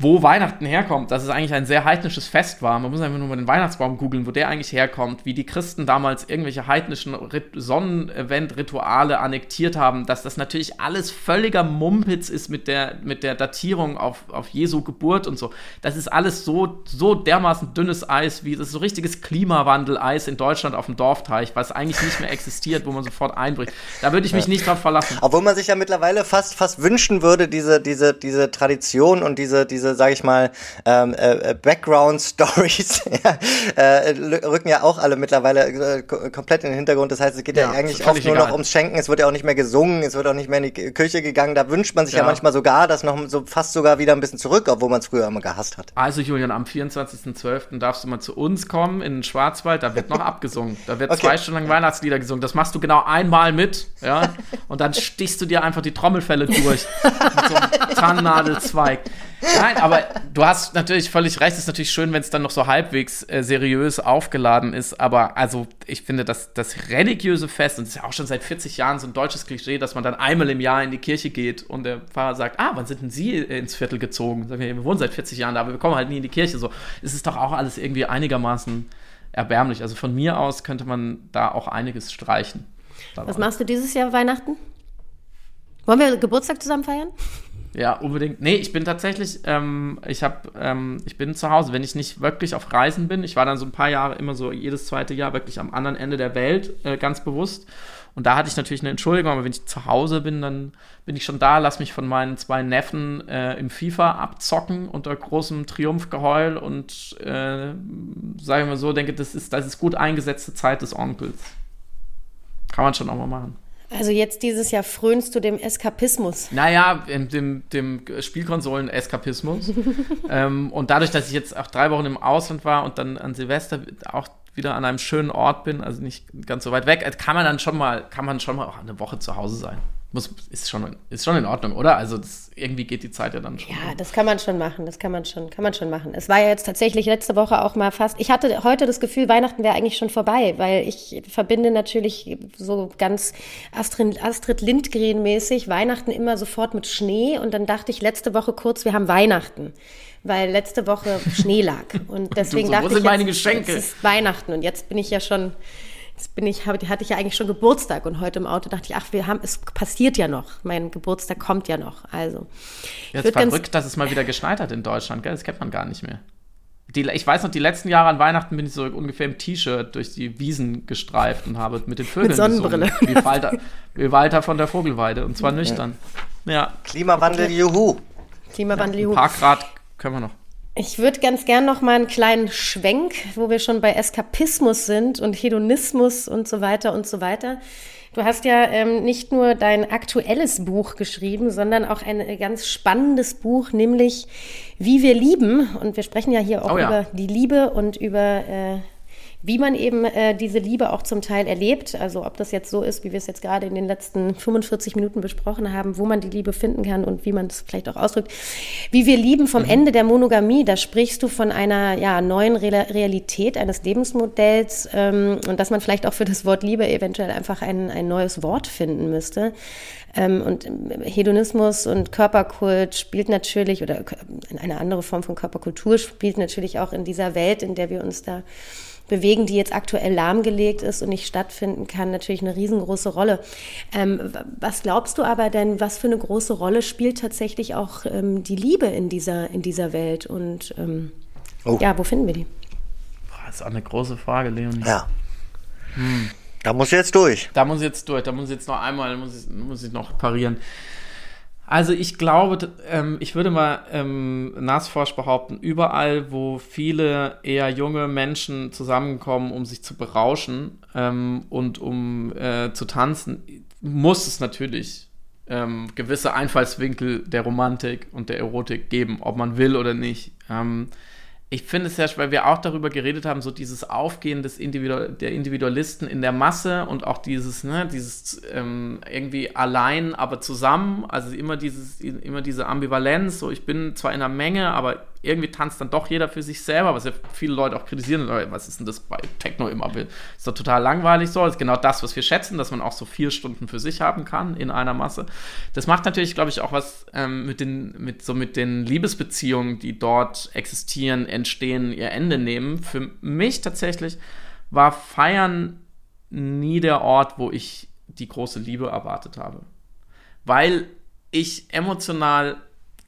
S2: wo Weihnachten herkommt, dass es eigentlich ein sehr heidnisches Fest war. Man muss einfach nur mal den Weihnachtsbaum googeln, wo der eigentlich herkommt, wie die Christen damals irgendwelche heidnischen Rit Sonnenevent-Rituale annektiert haben, dass das natürlich alles völliger Mumpitz ist mit der, mit der Datierung auf, auf Jesu Geburt und so. Das ist alles so, so dermaßen dünnes Eis, wie das ist so richtiges Klimawandel-Eis in Deutschland auf dem Dorfteich, was eigentlich nicht mehr existiert, wo man sofort einbricht. Da würde ich mich nicht drauf verlassen.
S4: Obwohl man sich ja mittlerweile fast, fast wünschen würde, diese, diese, diese Tradition und diese, diese, sag ich mal, ähm, äh, Background-Stories äh, rücken ja auch alle mittlerweile äh, komplett in den Hintergrund. Das heißt, es geht ja, ja eigentlich oft nur noch ums Schenken, es wird ja auch nicht mehr gesungen, es wird auch nicht mehr in die Kirche gegangen. Da wünscht man sich ja, ja manchmal sogar das noch so fast sogar wieder ein bisschen zurück, obwohl man es früher immer gehasst hat.
S2: Also Julian, am 24.12. darfst du mal zu uns kommen in den Schwarzwald, da wird noch abgesungen. Da wird okay. zwei Stunden lang Weihnachtslieder gesungen. Das machst du genau einmal mit, ja, und dann stichst du dir einfach die Trommelfälle durch mit so einem Tannennadelzweig. Nein, aber du hast natürlich völlig recht. Es ist natürlich schön, wenn es dann noch so halbwegs äh, seriös aufgeladen ist. Aber also, ich finde, dass das religiöse Fest, und es ist ja auch schon seit 40 Jahren so ein deutsches Klischee, dass man dann einmal im Jahr in die Kirche geht und der Pfarrer sagt, ah, wann sind denn Sie ins Viertel gezogen? Sagen wir, wir wohnen seit 40 Jahren da, aber wir kommen halt nie in die Kirche. So, es ist doch auch alles irgendwie einigermaßen erbärmlich. Also von mir aus könnte man da auch einiges streichen.
S1: Was machst du dieses Jahr Weihnachten? Wollen wir Geburtstag zusammen feiern?
S2: Ja, unbedingt. Nee, ich bin tatsächlich, ähm, ich habe, ähm, ich bin zu Hause, wenn ich nicht wirklich auf Reisen bin. Ich war dann so ein paar Jahre immer so jedes zweite Jahr wirklich am anderen Ende der Welt, äh, ganz bewusst. Und da hatte ich natürlich eine Entschuldigung, aber wenn ich zu Hause bin, dann bin ich schon da, lass mich von meinen zwei Neffen äh, im FIFA abzocken unter großem Triumphgeheul und äh, sagen wir so, denke, das ist, das ist gut eingesetzte Zeit des Onkels. Kann man schon auch mal machen.
S1: Also jetzt dieses Jahr frönst du dem Eskapismus.
S2: Naja, dem, dem Spielkonsolen-Eskapismus. ähm, und dadurch, dass ich jetzt auch drei Wochen im Ausland war und dann an Silvester auch wieder an einem schönen Ort bin, also nicht ganz so weit weg, kann man dann schon mal, kann man schon mal auch eine Woche zu Hause sein muss, ist, schon, ist schon in Ordnung, oder? Also das, irgendwie geht die Zeit ja dann schon.
S1: Ja, das kann man schon machen, das kann man schon, kann man schon machen. Es war ja jetzt tatsächlich letzte Woche auch mal fast, ich hatte heute das Gefühl, Weihnachten wäre eigentlich schon vorbei, weil ich verbinde natürlich so ganz Astrid, Astrid Lindgren-mäßig Weihnachten immer sofort mit Schnee und dann dachte ich letzte Woche kurz, wir haben Weihnachten weil letzte Woche Schnee lag. Und deswegen so, dachte ich, jetzt, jetzt ist Weihnachten. Und jetzt bin ich ja schon Jetzt bin ich, hatte ich ja eigentlich schon Geburtstag und heute im Auto dachte ich, ach, wir haben, es passiert ja noch. Mein Geburtstag kommt ja noch. Also.
S2: Jetzt verrückt, dass es mal wieder geschneit hat in Deutschland, gell? Das kennt man gar nicht mehr. Die, ich weiß noch, die letzten Jahre an Weihnachten bin ich so ungefähr im T-Shirt durch die Wiesen gestreift und habe mit den Vögeln mit
S1: Sonnenbrille.
S2: Gesungen, wie, Walter, wie Walter von der Vogelweide und zwar nüchtern. Ja.
S4: Klimawandel, juhu.
S1: Klimawandel, juhu.
S2: Ein paar Grad können wir noch.
S1: Ich würde ganz gern noch mal einen kleinen Schwenk, wo wir schon bei Eskapismus sind und Hedonismus und so weiter und so weiter. Du hast ja ähm, nicht nur dein aktuelles Buch geschrieben, sondern auch ein ganz spannendes Buch, nämlich Wie wir lieben. Und wir sprechen ja hier auch oh ja. über die Liebe und über äh, wie man eben äh, diese Liebe auch zum Teil erlebt. Also ob das jetzt so ist, wie wir es jetzt gerade in den letzten 45 Minuten besprochen haben, wo man die Liebe finden kann und wie man es vielleicht auch ausdrückt. Wie wir lieben vom mhm. Ende der Monogamie, da sprichst du von einer ja, neuen Re Realität eines Lebensmodells ähm, und dass man vielleicht auch für das Wort Liebe eventuell einfach ein, ein neues Wort finden müsste. Ähm, und Hedonismus und Körperkult spielt natürlich, oder eine andere Form von Körperkultur spielt natürlich auch in dieser Welt, in der wir uns da bewegen, die jetzt aktuell lahmgelegt ist und nicht stattfinden kann, natürlich eine riesengroße Rolle. Ähm, was glaubst du aber denn, was für eine große Rolle spielt tatsächlich auch ähm, die Liebe in dieser, in dieser Welt? Und ähm, oh. ja, wo finden wir die?
S2: Das ist auch eine große Frage, Leonie.
S4: Ja. Hm. Da muss ich jetzt durch.
S2: Da muss ich jetzt durch. Da muss ich jetzt noch einmal, muss ich, muss ich noch parieren. Also ich glaube, ähm, ich würde mal ähm, Nasforsch behaupten, überall, wo viele eher junge Menschen zusammenkommen, um sich zu berauschen ähm, und um äh, zu tanzen, muss es natürlich ähm, gewisse Einfallswinkel der Romantik und der Erotik geben, ob man will oder nicht. Ich finde es ja, weil wir auch darüber geredet haben, so dieses Aufgehen des Individu der Individualisten in der Masse und auch dieses, ne, dieses ähm, irgendwie allein, aber zusammen, also immer dieses, immer diese Ambivalenz, so ich bin zwar in einer Menge, aber irgendwie tanzt dann doch jeder für sich selber, was ja viele Leute auch kritisieren, was ist denn das bei Techno immer? Ist doch total langweilig so. Das ist genau das, was wir schätzen, dass man auch so vier Stunden für sich haben kann in einer Masse. Das macht natürlich, glaube ich, auch was ähm, mit den, mit so mit den Liebesbeziehungen, die dort existieren, entstehen, ihr Ende nehmen. Für mich tatsächlich war Feiern nie der Ort, wo ich die große Liebe erwartet habe. Weil ich emotional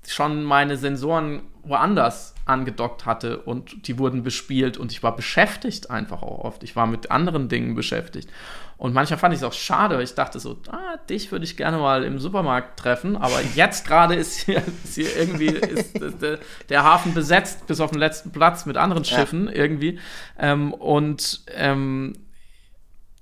S2: schon meine Sensoren woanders angedockt hatte und die wurden bespielt und ich war beschäftigt einfach auch oft. Ich war mit anderen Dingen beschäftigt. Und manchmal fand ich es auch schade, weil ich dachte so, ah, dich würde ich gerne mal im Supermarkt treffen, aber jetzt gerade ist hier, ist hier irgendwie ist, ist der, der, Hafen besetzt bis auf den letzten Platz mit anderen Schiffen ja. irgendwie. Ähm, und ähm,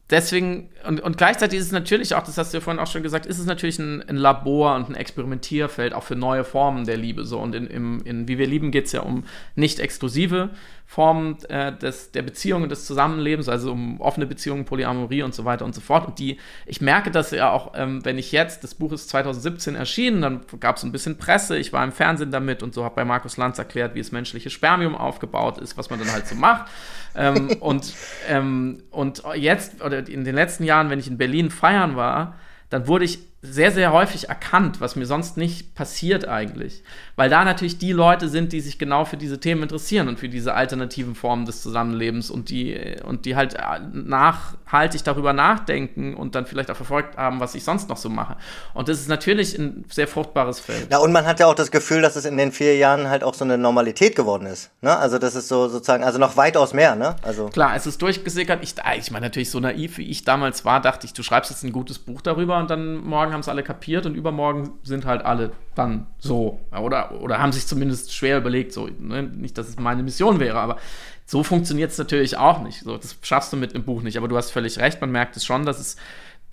S2: deswegen, und, und gleichzeitig ist es natürlich auch, das hast du ja vorhin auch schon gesagt, ist es natürlich ein, ein Labor und ein Experimentierfeld auch für neue Formen der Liebe. So. Und in, in, in Wie wir lieben geht es ja um nicht exklusive Formen äh, des, der Beziehung und des Zusammenlebens, also um offene Beziehungen, Polyamorie und so weiter und so fort. Und die, ich merke das ja auch, ähm, wenn ich jetzt, das Buch ist 2017 erschienen, dann gab es ein bisschen Presse, ich war im Fernsehen damit und so habe bei Markus Lanz erklärt, wie das menschliche Spermium aufgebaut ist, was man dann halt so macht. ähm, und, ähm, und jetzt, oder in den letzten Jahren, wenn ich in Berlin feiern war, dann wurde ich sehr, sehr häufig erkannt, was mir sonst nicht passiert eigentlich. Weil da natürlich die Leute sind, die sich genau für diese Themen interessieren und für diese alternativen Formen des Zusammenlebens und die, und die halt nachhaltig darüber nachdenken und dann vielleicht auch verfolgt haben, was ich sonst noch so mache. Und das ist natürlich ein sehr fruchtbares Feld.
S4: Ja, und man hat ja auch das Gefühl, dass es in den vier Jahren halt auch so eine Normalität geworden ist. Ne? Also das ist so sozusagen, also noch weitaus mehr, ne? Also
S2: Klar, es ist durchgesickert. Ich, ich meine natürlich so naiv, wie ich damals war, dachte ich, du schreibst jetzt ein gutes Buch darüber und dann morgen haben es alle kapiert und übermorgen sind halt alle dann so. Oder, oder haben sich zumindest schwer überlegt, so, ne? nicht, dass es meine Mission wäre, aber so funktioniert es natürlich auch nicht. So, das schaffst du mit einem Buch nicht. Aber du hast völlig recht, man merkt es schon, dass es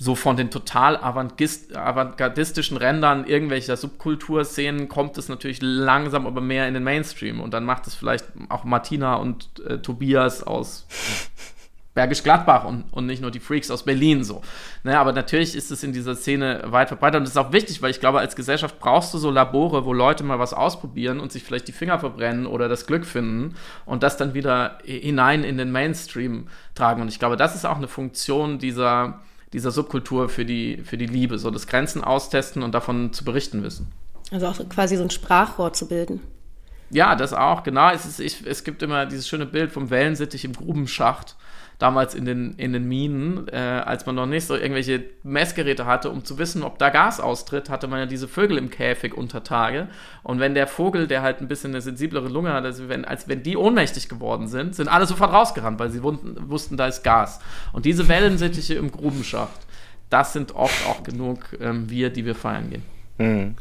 S2: so von den total avantgardistischen Rändern irgendwelcher Subkulturszenen kommt es natürlich langsam aber mehr in den Mainstream. Und dann macht es vielleicht auch Martina und äh, Tobias aus Bergisch Gladbach und, und nicht nur die Freaks aus Berlin so. Ne, aber natürlich ist es in dieser Szene weit verbreitet und das ist auch wichtig, weil ich glaube, als Gesellschaft brauchst du so Labore, wo Leute mal was ausprobieren und sich vielleicht die Finger verbrennen oder das Glück finden und das dann wieder hinein in den Mainstream tragen. Und ich glaube, das ist auch eine Funktion dieser, dieser Subkultur für die, für die Liebe, so das Grenzen austesten und davon zu berichten wissen.
S1: Also auch quasi so ein Sprachrohr zu bilden.
S2: Ja, das auch, genau. Es, ist, ich, es gibt immer dieses schöne Bild vom Wellensittich im Grubenschacht damals in den, in den Minen, äh, als man noch nicht so irgendwelche Messgeräte hatte, um zu wissen, ob da Gas austritt, hatte man ja diese Vögel im Käfig unter Tage. Und wenn der Vogel, der halt ein bisschen eine sensiblere Lunge hat, also wenn, als wenn die ohnmächtig geworden sind, sind alle sofort rausgerannt, weil sie wussten, da ist Gas. Und diese Wellensittiche im Grubenschacht, das sind oft auch genug ähm, wir, die wir feiern gehen. Mhm.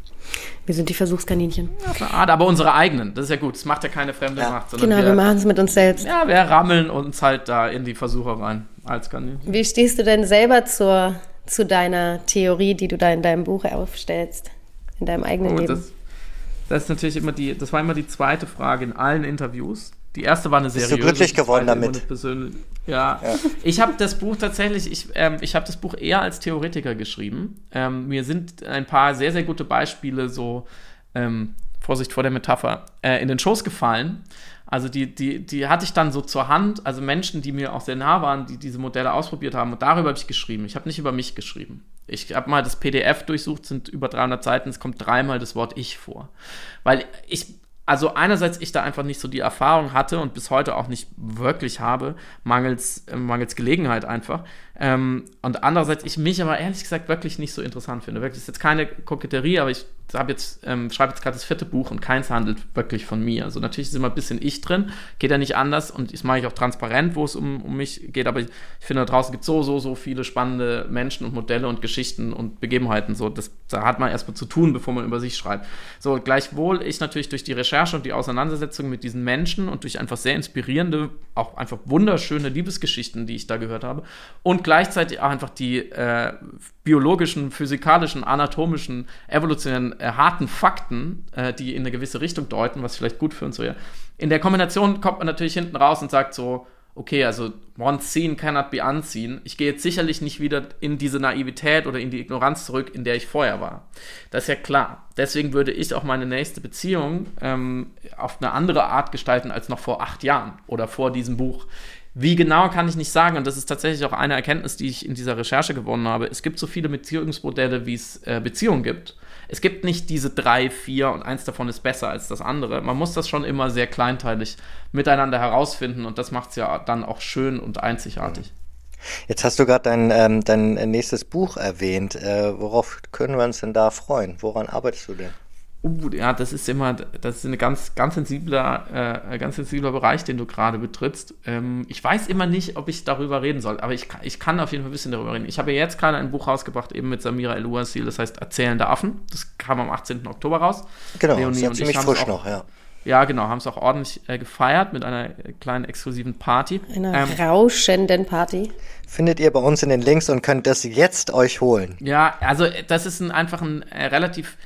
S1: Wir sind die Versuchskaninchen.
S2: Ja, aber unsere eigenen. Das ist ja gut. Das macht ja keine fremde ja. Macht.
S1: Genau, wir, wir machen es mit uns selbst.
S2: Ja, wir rammeln uns halt da in die Versuche rein als Kaninchen.
S1: Wie stehst du denn selber zur, zu deiner Theorie, die du da in deinem Buch aufstellst? In deinem eigenen oh, Leben?
S2: Das, das ist natürlich immer die, das war immer die zweite Frage in allen Interviews. Die erste war eine seriöse.
S4: Bist du glücklich geworden damit?
S2: Ja. ja. Ich habe das Buch tatsächlich, ich, ähm, ich habe das Buch eher als Theoretiker geschrieben. Ähm, mir sind ein paar sehr, sehr gute Beispiele so, ähm, Vorsicht vor der Metapher, äh, in den Schoß gefallen. Also die, die, die hatte ich dann so zur Hand, also Menschen, die mir auch sehr nah waren, die diese Modelle ausprobiert haben. Und darüber habe ich geschrieben. Ich habe nicht über mich geschrieben. Ich habe mal das PDF durchsucht, sind über 300 Seiten, es kommt dreimal das Wort ich vor. Weil ich also einerseits ich da einfach nicht so die Erfahrung hatte und bis heute auch nicht wirklich habe, mangels, äh, mangels Gelegenheit einfach. Ähm, und andererseits ich mich aber ehrlich gesagt wirklich nicht so interessant finde. Wirklich ist jetzt keine Koketterie, aber ich habe jetzt, ähm, schreibe jetzt gerade das vierte Buch und keins handelt wirklich von mir. Also natürlich ist immer ein bisschen ich drin, geht ja nicht anders und das mache ich auch transparent, wo es um, um mich geht, aber ich, ich finde, da draußen gibt es so, so, so viele spannende Menschen und Modelle und Geschichten und Begebenheiten. So, das, da hat man erstmal zu tun, bevor man über sich schreibt. So, gleichwohl ich natürlich durch die Recherche und die Auseinandersetzung mit diesen Menschen und durch einfach sehr inspirierende, auch einfach wunderschöne Liebesgeschichten, die ich da gehört habe und gleichzeitig auch einfach die äh, biologischen, physikalischen, anatomischen, evolutionären, äh, harten Fakten, äh, die in eine gewisse Richtung deuten, was vielleicht gut für uns wäre. In der Kombination kommt man natürlich hinten raus und sagt so, okay, also one seen cannot be unseen. Ich gehe jetzt sicherlich nicht wieder in diese Naivität oder in die Ignoranz zurück, in der ich vorher war. Das ist ja klar. Deswegen würde ich auch meine nächste Beziehung ähm, auf eine andere Art gestalten als noch vor acht Jahren oder vor diesem Buch. Wie genau kann ich nicht sagen, und das ist tatsächlich auch eine Erkenntnis, die ich in dieser Recherche gewonnen habe. Es gibt so viele Beziehungsmodelle, wie es äh, Beziehungen gibt. Es gibt nicht diese drei, vier und eins davon ist besser als das andere. Man muss das schon immer sehr kleinteilig miteinander herausfinden und das macht es ja dann auch schön und einzigartig.
S4: Jetzt hast du gerade dein, ähm, dein nächstes Buch erwähnt. Äh, worauf können wir uns denn da freuen? Woran arbeitest du denn?
S2: Uh, ja, das ist immer, das ist ein ganz, ganz sensibler, äh, ganz sensibler Bereich, den du gerade betrittst. Ähm, ich weiß immer nicht, ob ich darüber reden soll, aber ich, ich kann auf jeden Fall ein bisschen darüber reden. Ich habe jetzt gerade ein Buch rausgebracht, eben mit Samira El Ouasil, das heißt Erzählende Affen. Das kam am 18. Oktober raus.
S4: Genau, Leonie ja ziemlich frisch auch, noch, ja.
S2: Ja, genau, haben es auch ordentlich äh, gefeiert mit einer kleinen exklusiven Party.
S1: Einer ähm, rauschenden Party.
S4: Findet ihr bei uns in den Links und könnt das jetzt euch holen.
S2: Ja, also das ist ein, einfach ein äh, relativ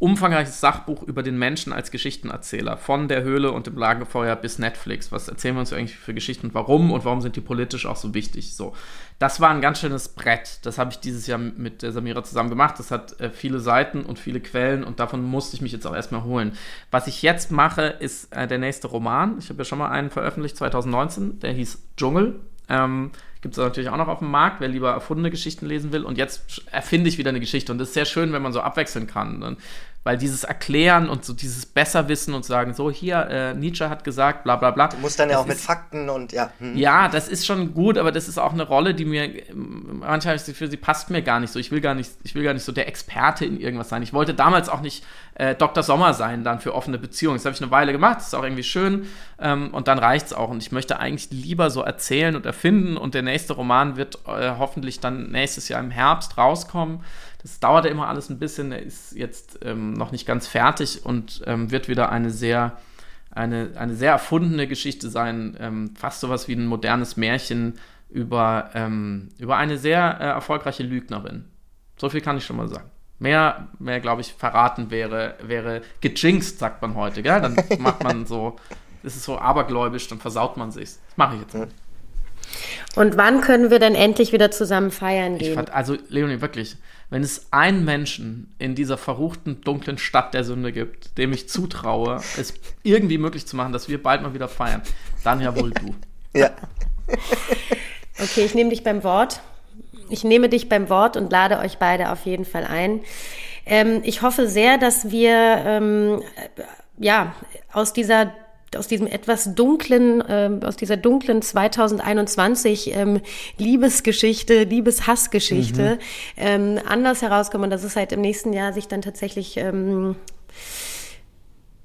S2: umfangreiches Sachbuch über den Menschen als Geschichtenerzähler. Von der Höhle und dem Lagerfeuer bis Netflix. Was erzählen wir uns eigentlich für Geschichten und warum und warum sind die politisch auch so wichtig? So. Das war ein ganz schönes Brett. Das habe ich dieses Jahr mit der Samira zusammen gemacht. Das hat äh, viele Seiten und viele Quellen und davon musste ich mich jetzt auch erstmal holen. Was ich jetzt mache, ist äh, der nächste Roman. Ich habe ja schon mal einen veröffentlicht, 2019. Der hieß Dschungel. Ähm, Gibt es natürlich auch noch auf dem Markt, wer lieber erfundene Geschichten lesen will. Und jetzt erfinde ich wieder eine Geschichte. Und das ist sehr schön, wenn man so abwechseln kann. Und weil dieses Erklären und so dieses Besserwissen und sagen, so hier, äh, Nietzsche hat gesagt, bla bla bla.
S4: Du musst dann ja auch mit Fakten und ja.
S2: Hm. Ja, das ist schon gut, aber das ist auch eine Rolle, die mir, manchmal für sie passt mir gar nicht so. Ich will gar nicht, ich will gar nicht so der Experte in irgendwas sein. Ich wollte damals auch nicht äh, Dr. Sommer sein, dann für offene Beziehungen. Das habe ich eine Weile gemacht, das ist auch irgendwie schön ähm, und dann reicht es auch. Und ich möchte eigentlich lieber so erzählen und erfinden und der nächste Roman wird äh, hoffentlich dann nächstes Jahr im Herbst rauskommen. Das dauerte immer alles ein bisschen. Er ist jetzt ähm, noch nicht ganz fertig und ähm, wird wieder eine sehr, eine, eine sehr erfundene Geschichte sein. Ähm, fast sowas wie ein modernes Märchen über, ähm, über eine sehr äh, erfolgreiche Lügnerin. So viel kann ich schon mal sagen. Mehr, mehr glaube ich, verraten wäre, wäre gejinxt, sagt man heute. Gell? Dann macht man so, ist so abergläubisch, dann versaut man sich. Das mache ich jetzt nicht.
S1: Und wann können wir denn endlich wieder zusammen feiern gehen?
S2: Fand, also, Leonie, wirklich, wenn es einen Menschen in dieser verruchten, dunklen Stadt der Sünde gibt, dem ich zutraue, es irgendwie möglich zu machen, dass wir bald mal wieder feiern, dann ja wohl du.
S4: Ja.
S1: Okay, ich nehme dich beim Wort. Ich nehme dich beim Wort und lade euch beide auf jeden Fall ein. Ähm, ich hoffe sehr, dass wir ähm, ja aus dieser aus diesem etwas dunklen, äh, aus dieser dunklen 2021 ähm, Liebesgeschichte, Liebeshassgeschichte mhm. ähm, anders herauskommen und dass es halt im nächsten Jahr sich dann tatsächlich ähm,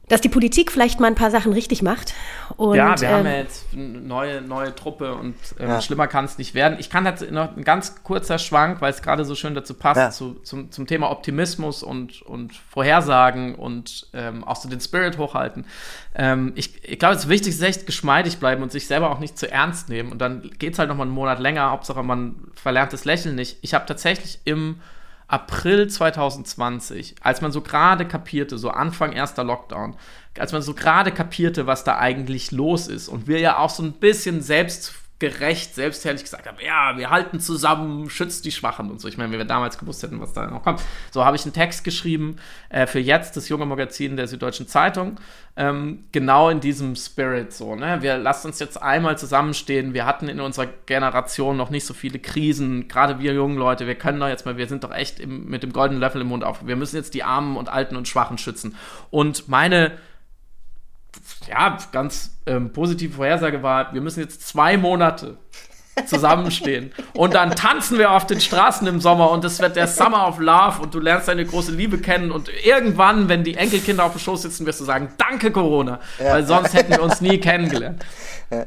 S1: dass die Politik vielleicht mal ein paar Sachen richtig macht. Und,
S2: ja, wir ähm, haben ja jetzt eine neue, neue Truppe und ähm, ja. schlimmer kann es nicht werden. Ich kann jetzt noch ein ganz kurzer Schwank, weil es gerade so schön dazu passt, ja. zu, zum, zum Thema Optimismus und, und Vorhersagen und ähm, auch so den Spirit hochhalten. Ähm, ich ich glaube, das Wichtigste ist echt geschmeidig bleiben und sich selber auch nicht zu ernst nehmen. Und dann geht es halt noch mal einen Monat länger. Hauptsache, man verlernt das Lächeln nicht. Ich habe tatsächlich im April 2020, als man so gerade kapierte, so Anfang erster Lockdown, als man so gerade kapierte, was da eigentlich los ist und wir ja auch so ein bisschen selbst gerecht, selbstherrlich gesagt haben, ja, wir halten zusammen, schützt die Schwachen und so. Ich meine, wenn wir damals gewusst hätten, was da noch kommt. So habe ich einen Text geschrieben äh, für jetzt, das junge Magazin der Süddeutschen Zeitung, ähm, genau in diesem Spirit so. Ne? Wir lassen uns jetzt einmal zusammenstehen. Wir hatten in unserer Generation noch nicht so viele Krisen, gerade wir jungen Leute. Wir können doch jetzt mal, wir sind doch echt im, mit dem goldenen Löffel im Mund auf. Wir müssen jetzt die Armen und Alten und Schwachen schützen. Und meine ja, ganz ähm, positive Vorhersage war, wir müssen jetzt zwei Monate zusammenstehen. Und dann tanzen wir auf den Straßen im Sommer und es wird der Summer of Love und du lernst deine große Liebe kennen und irgendwann, wenn die Enkelkinder auf dem Schoß sitzen, wirst du sagen, danke Corona, ja. weil sonst hätten wir uns nie kennengelernt. Ja.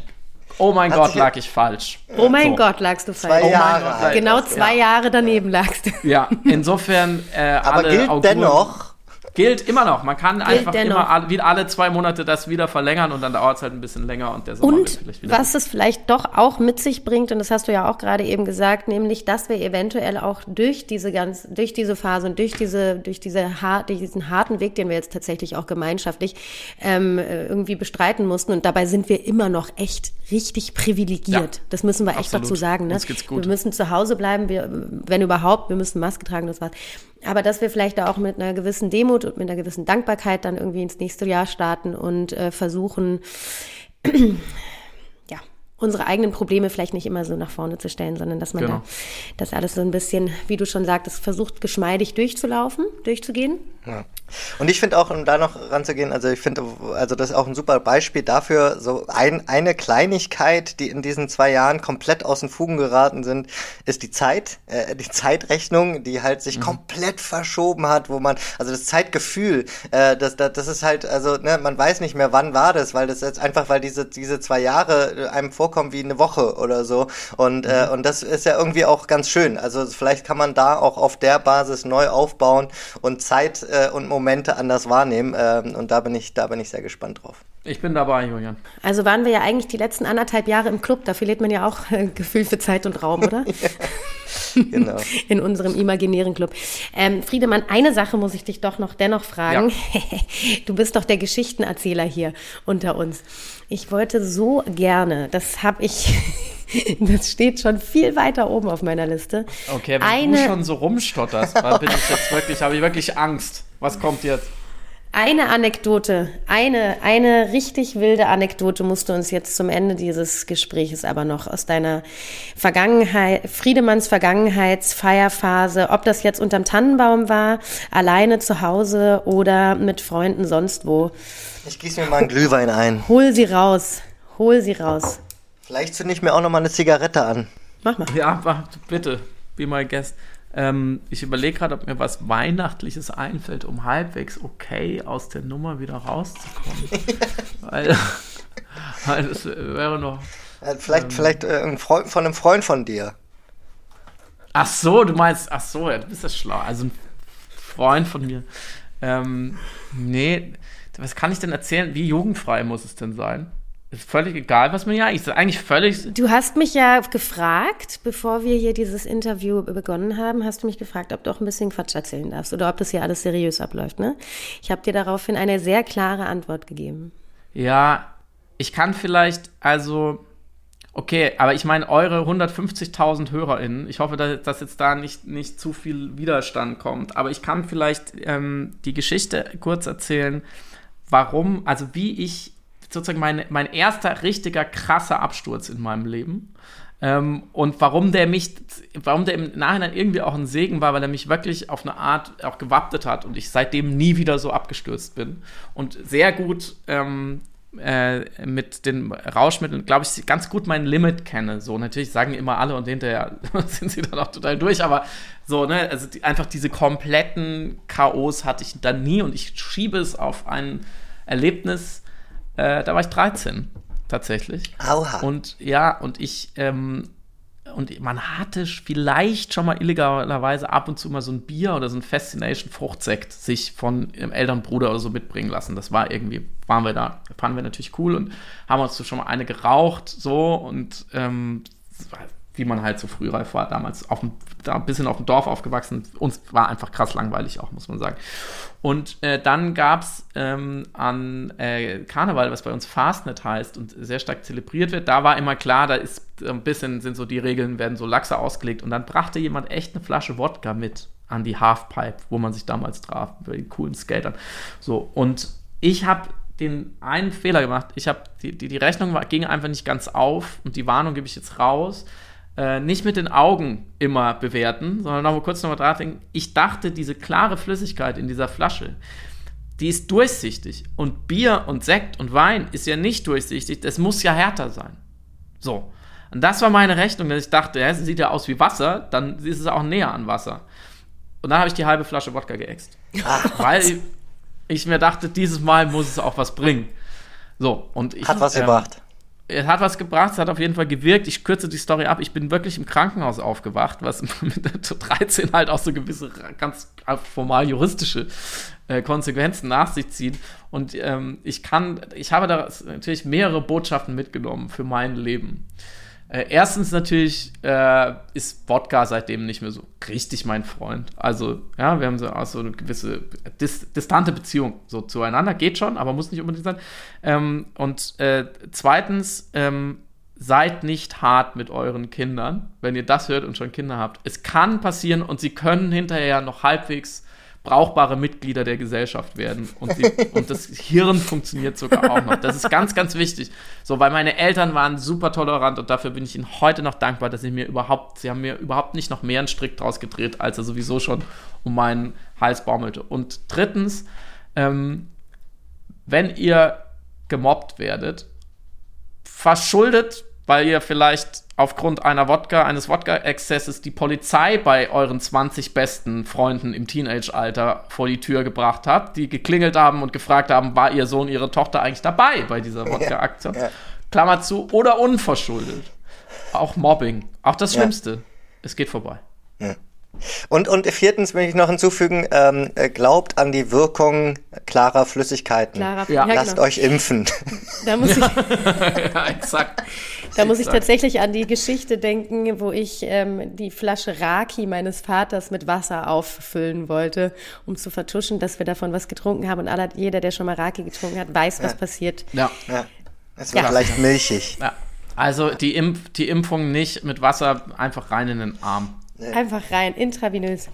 S2: Oh mein Hat Gott, lag ich falsch.
S1: Oh mein so. Gott, lagst du falsch.
S4: Zwei Jahre.
S1: Oh genau zwei ja. Jahre daneben lagst du.
S2: Ja, insofern äh,
S4: Aber gilt Auguren, dennoch,
S2: Gilt immer noch. Man kann Gilt einfach dennoch. immer alle, zwei Monate das wieder verlängern und dann dauert es halt ein bisschen länger und der Sommer
S1: und wird vielleicht wieder. Was es vielleicht doch auch mit sich bringt, und das hast du ja auch gerade eben gesagt, nämlich, dass wir eventuell auch durch diese ganz, durch diese Phase und durch diese, durch diese durch diesen harten Weg, den wir jetzt tatsächlich auch gemeinschaftlich ähm, irgendwie bestreiten mussten, und dabei sind wir immer noch echt richtig privilegiert. Ja, das müssen wir echt absolut. dazu sagen. Ne? Uns geht's gut. Wir müssen zu Hause bleiben, wir, wenn überhaupt, wir müssen Maske tragen, das war's. Aber dass wir vielleicht da auch mit einer gewissen Demut und mit einer gewissen Dankbarkeit dann irgendwie ins nächste Jahr starten und äh, versuchen, unsere eigenen Probleme vielleicht nicht immer so nach vorne zu stellen, sondern dass man genau. da das alles so ein bisschen, wie du schon sagtest, versucht, geschmeidig durchzulaufen, durchzugehen.
S4: Ja. Und ich finde auch, um da noch ranzugehen, also ich finde, also das ist auch ein super Beispiel dafür, so ein, eine Kleinigkeit, die in diesen zwei Jahren komplett aus den Fugen geraten sind, ist die Zeit, äh, die Zeitrechnung, die halt sich mhm. komplett verschoben hat, wo man, also das Zeitgefühl, äh, das, das, das ist halt, also ne, man weiß nicht mehr, wann war das, weil das jetzt einfach, weil diese, diese zwei Jahre einem vorkommen wie eine Woche oder so. Und, äh, mhm. äh, und das ist ja irgendwie auch ganz schön. Also vielleicht kann man da auch auf der Basis neu aufbauen und Zeit äh, und Momente anders wahrnehmen. Ähm, und da bin ich, da bin ich sehr gespannt drauf.
S2: Ich bin dabei, Julian.
S1: Also waren wir ja eigentlich die letzten anderthalb Jahre im Club. Da verliert man ja auch äh, Gefühl für Zeit und Raum, oder? genau. In unserem imaginären Club. Ähm, Friedemann, eine Sache muss ich dich doch noch dennoch fragen. Ja. du bist doch der Geschichtenerzähler hier unter uns. Ich wollte so gerne, das habe ich Das steht schon viel weiter oben auf meiner Liste.
S2: Okay, wenn Eine, du schon so rumstotterst, bin ich jetzt wirklich, habe ich wirklich Angst. Was kommt jetzt?
S1: Eine Anekdote, eine, eine richtig wilde Anekdote musst du uns jetzt zum Ende dieses Gespräches aber noch aus deiner Vergangenheit, Friedemanns Vergangenheitsfeierphase, ob das jetzt unterm Tannenbaum war, alleine zu Hause oder mit Freunden sonst wo.
S4: Ich gieße mir mal einen Glühwein ein.
S1: Hol sie raus. Hol sie raus.
S4: Vielleicht zünde ich mir auch noch mal eine Zigarette an.
S2: Mach mal. Ja, bitte. Be my guest. Ähm, ich überlege gerade, ob mir was Weihnachtliches einfällt, um halbwegs okay aus der Nummer wieder rauszukommen. weil, weil das wäre noch.
S4: Ja, vielleicht ähm, vielleicht äh, ein Freund, von einem Freund von dir.
S2: Ach so, du meinst, ach so, ja, du bist ja schlau. Also ein Freund von mir. Ähm, nee, was kann ich denn erzählen? Wie jugendfrei muss es denn sein? Ist völlig egal, was mir ja eigentlich sagt. Eigentlich völlig.
S1: Du hast mich ja gefragt, bevor wir hier dieses Interview begonnen haben, hast du mich gefragt, ob du auch ein bisschen Quatsch erzählen darfst oder ob das hier alles seriös abläuft, ne? Ich habe dir daraufhin eine sehr klare Antwort gegeben.
S2: Ja, ich kann vielleicht, also, okay, aber ich meine, eure 150.000 HörerInnen, ich hoffe, dass, dass, jetzt da nicht, nicht zu viel Widerstand kommt, aber ich kann vielleicht ähm, die Geschichte kurz erzählen, warum, also wie ich sozusagen mein, mein erster richtiger krasser Absturz in meinem Leben. Ähm, und warum der mich, warum der im Nachhinein irgendwie auch ein Segen war, weil er mich wirklich auf eine Art auch gewappnet hat und ich seitdem nie wieder so abgestürzt bin und sehr gut ähm, äh, mit den Rauschmitteln, glaube ich, ganz gut mein Limit kenne. So, natürlich sagen immer alle und hinterher sind sie dann auch total durch, aber so, ne, also die, einfach diese kompletten Chaos hatte ich dann nie und ich schiebe es auf ein Erlebnis, äh, da war ich 13 tatsächlich.
S4: Aua.
S2: Und ja, und ich, ähm, und man hatte vielleicht schon mal illegalerweise ab und zu mal so ein Bier oder so ein Fascination Fruchtsekt sich von ihrem Elternbruder oder so mitbringen lassen. Das war irgendwie, waren wir da, fanden wir natürlich cool und haben uns so schon mal eine geraucht, so und ähm, wie man halt so frühreif war, damals auf dem, da ein bisschen auf dem Dorf aufgewachsen. Uns war einfach krass langweilig auch, muss man sagen. Und äh, dann gab es ähm, an äh, Karneval, was bei uns Fastnet heißt und sehr stark zelebriert wird, da war immer klar, da ist ein bisschen, sind so die Regeln, werden so laxer ausgelegt. Und dann brachte jemand echt eine Flasche Wodka mit an die Halfpipe, wo man sich damals traf, bei den coolen Skatern. So, und ich habe den einen Fehler gemacht. Ich habe die, die, die Rechnung war, ging einfach nicht ganz auf und die Warnung gebe ich jetzt raus äh, nicht mit den Augen immer bewerten, sondern noch mal kurz nochmal dran denken. Ich dachte, diese klare Flüssigkeit in dieser Flasche, die ist durchsichtig. Und Bier und Sekt und Wein ist ja nicht durchsichtig, das muss ja härter sein. So. Und das war meine Rechnung, dass ich dachte, ja, es sieht ja aus wie Wasser, dann ist es auch näher an Wasser. Und dann habe ich die halbe Flasche Wodka geäxt. weil ich, ich, mir dachte, dieses Mal muss es auch was bringen. So, und ich.
S4: Hat was ähm, gebracht.
S2: Es hat was gebracht, es hat auf jeden Fall gewirkt. Ich kürze die Story ab. Ich bin wirklich im Krankenhaus aufgewacht, was mit der 13 halt auch so gewisse ganz formal juristische äh, Konsequenzen nach sich zieht. Und ähm, ich kann, ich habe da natürlich mehrere Botschaften mitgenommen für mein Leben. Äh, erstens natürlich äh, ist Wodka seitdem nicht mehr so richtig mein Freund. Also, ja, wir haben so auch eine gewisse dis distante Beziehung so zueinander. Geht schon, aber muss nicht unbedingt sein. Ähm, und äh, zweitens, ähm, seid nicht hart mit euren Kindern, wenn ihr das hört und schon Kinder habt. Es kann passieren und sie können hinterher noch halbwegs brauchbare Mitglieder der Gesellschaft werden. Und, die, und das Hirn funktioniert sogar auch noch. Das ist ganz, ganz wichtig. So, weil meine Eltern waren super tolerant und dafür bin ich ihnen heute noch dankbar, dass sie mir überhaupt, sie haben mir überhaupt nicht noch mehr einen Strick draus gedreht, als er sowieso schon um meinen Hals baumelte. Und drittens, ähm, wenn ihr gemobbt werdet, verschuldet weil ihr vielleicht aufgrund einer Wodka, eines Wodka-Exzesses die Polizei bei euren 20 besten Freunden im Teenage-Alter vor die Tür gebracht habt, die geklingelt haben und gefragt haben, war ihr Sohn, ihre Tochter eigentlich dabei bei dieser Wodka-Aktion? Ja, ja. Klammer zu, oder unverschuldet. Auch Mobbing. Auch das Schlimmste. Ja. Es geht vorbei.
S4: Ja. Und, und viertens möchte ich noch hinzufügen, ähm, äh, glaubt an die Wirkung klarer Flüssigkeiten. Klarer, ja. Lasst genau. euch impfen.
S1: Da muss ich, ja, exakt. Da muss ich tatsächlich an die Geschichte denken, wo ich ähm, die Flasche Raki meines Vaters mit Wasser auffüllen wollte, um zu vertuschen, dass wir davon was getrunken haben. Und aller, jeder, der schon mal Raki getrunken hat, weiß, was passiert.
S4: Ja. ja. Es wird ja. vielleicht milchig.
S2: Ja. Also die, Impf die Impfung nicht mit Wasser einfach rein in den Arm.
S1: Einfach rein, intravenös.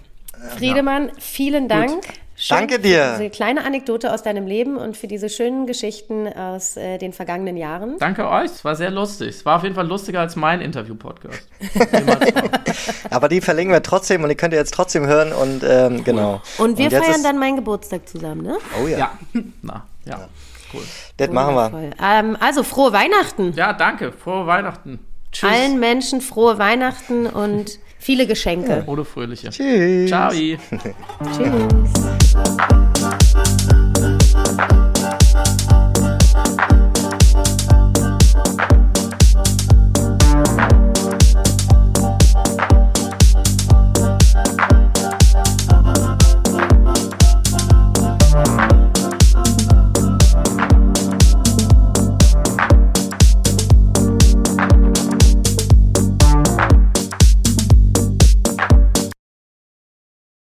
S1: Friedemann, vielen Dank.
S4: Schön Danke dir.
S1: Für diese kleine Anekdote aus deinem Leben und für diese schönen Geschichten aus äh, den vergangenen Jahren.
S2: Danke euch, es war sehr lustig. Es war auf jeden Fall lustiger als mein Interview-Podcast.
S4: Aber die verlinken wir trotzdem und die könnt ihr jetzt trotzdem hören und ähm, genau.
S1: Und wir und feiern dann meinen Geburtstag zusammen, ne?
S2: Oh ja. Ja, Na, ja. ja.
S4: cool. Das machen wir.
S1: Ähm, also frohe Weihnachten.
S2: Ja, danke. Frohe Weihnachten.
S1: Tschüss. Allen Menschen frohe Weihnachten und Viele Geschenke.
S2: Oder fröhliche.
S4: Tschüss.
S2: Ciao.
S1: Tschüss.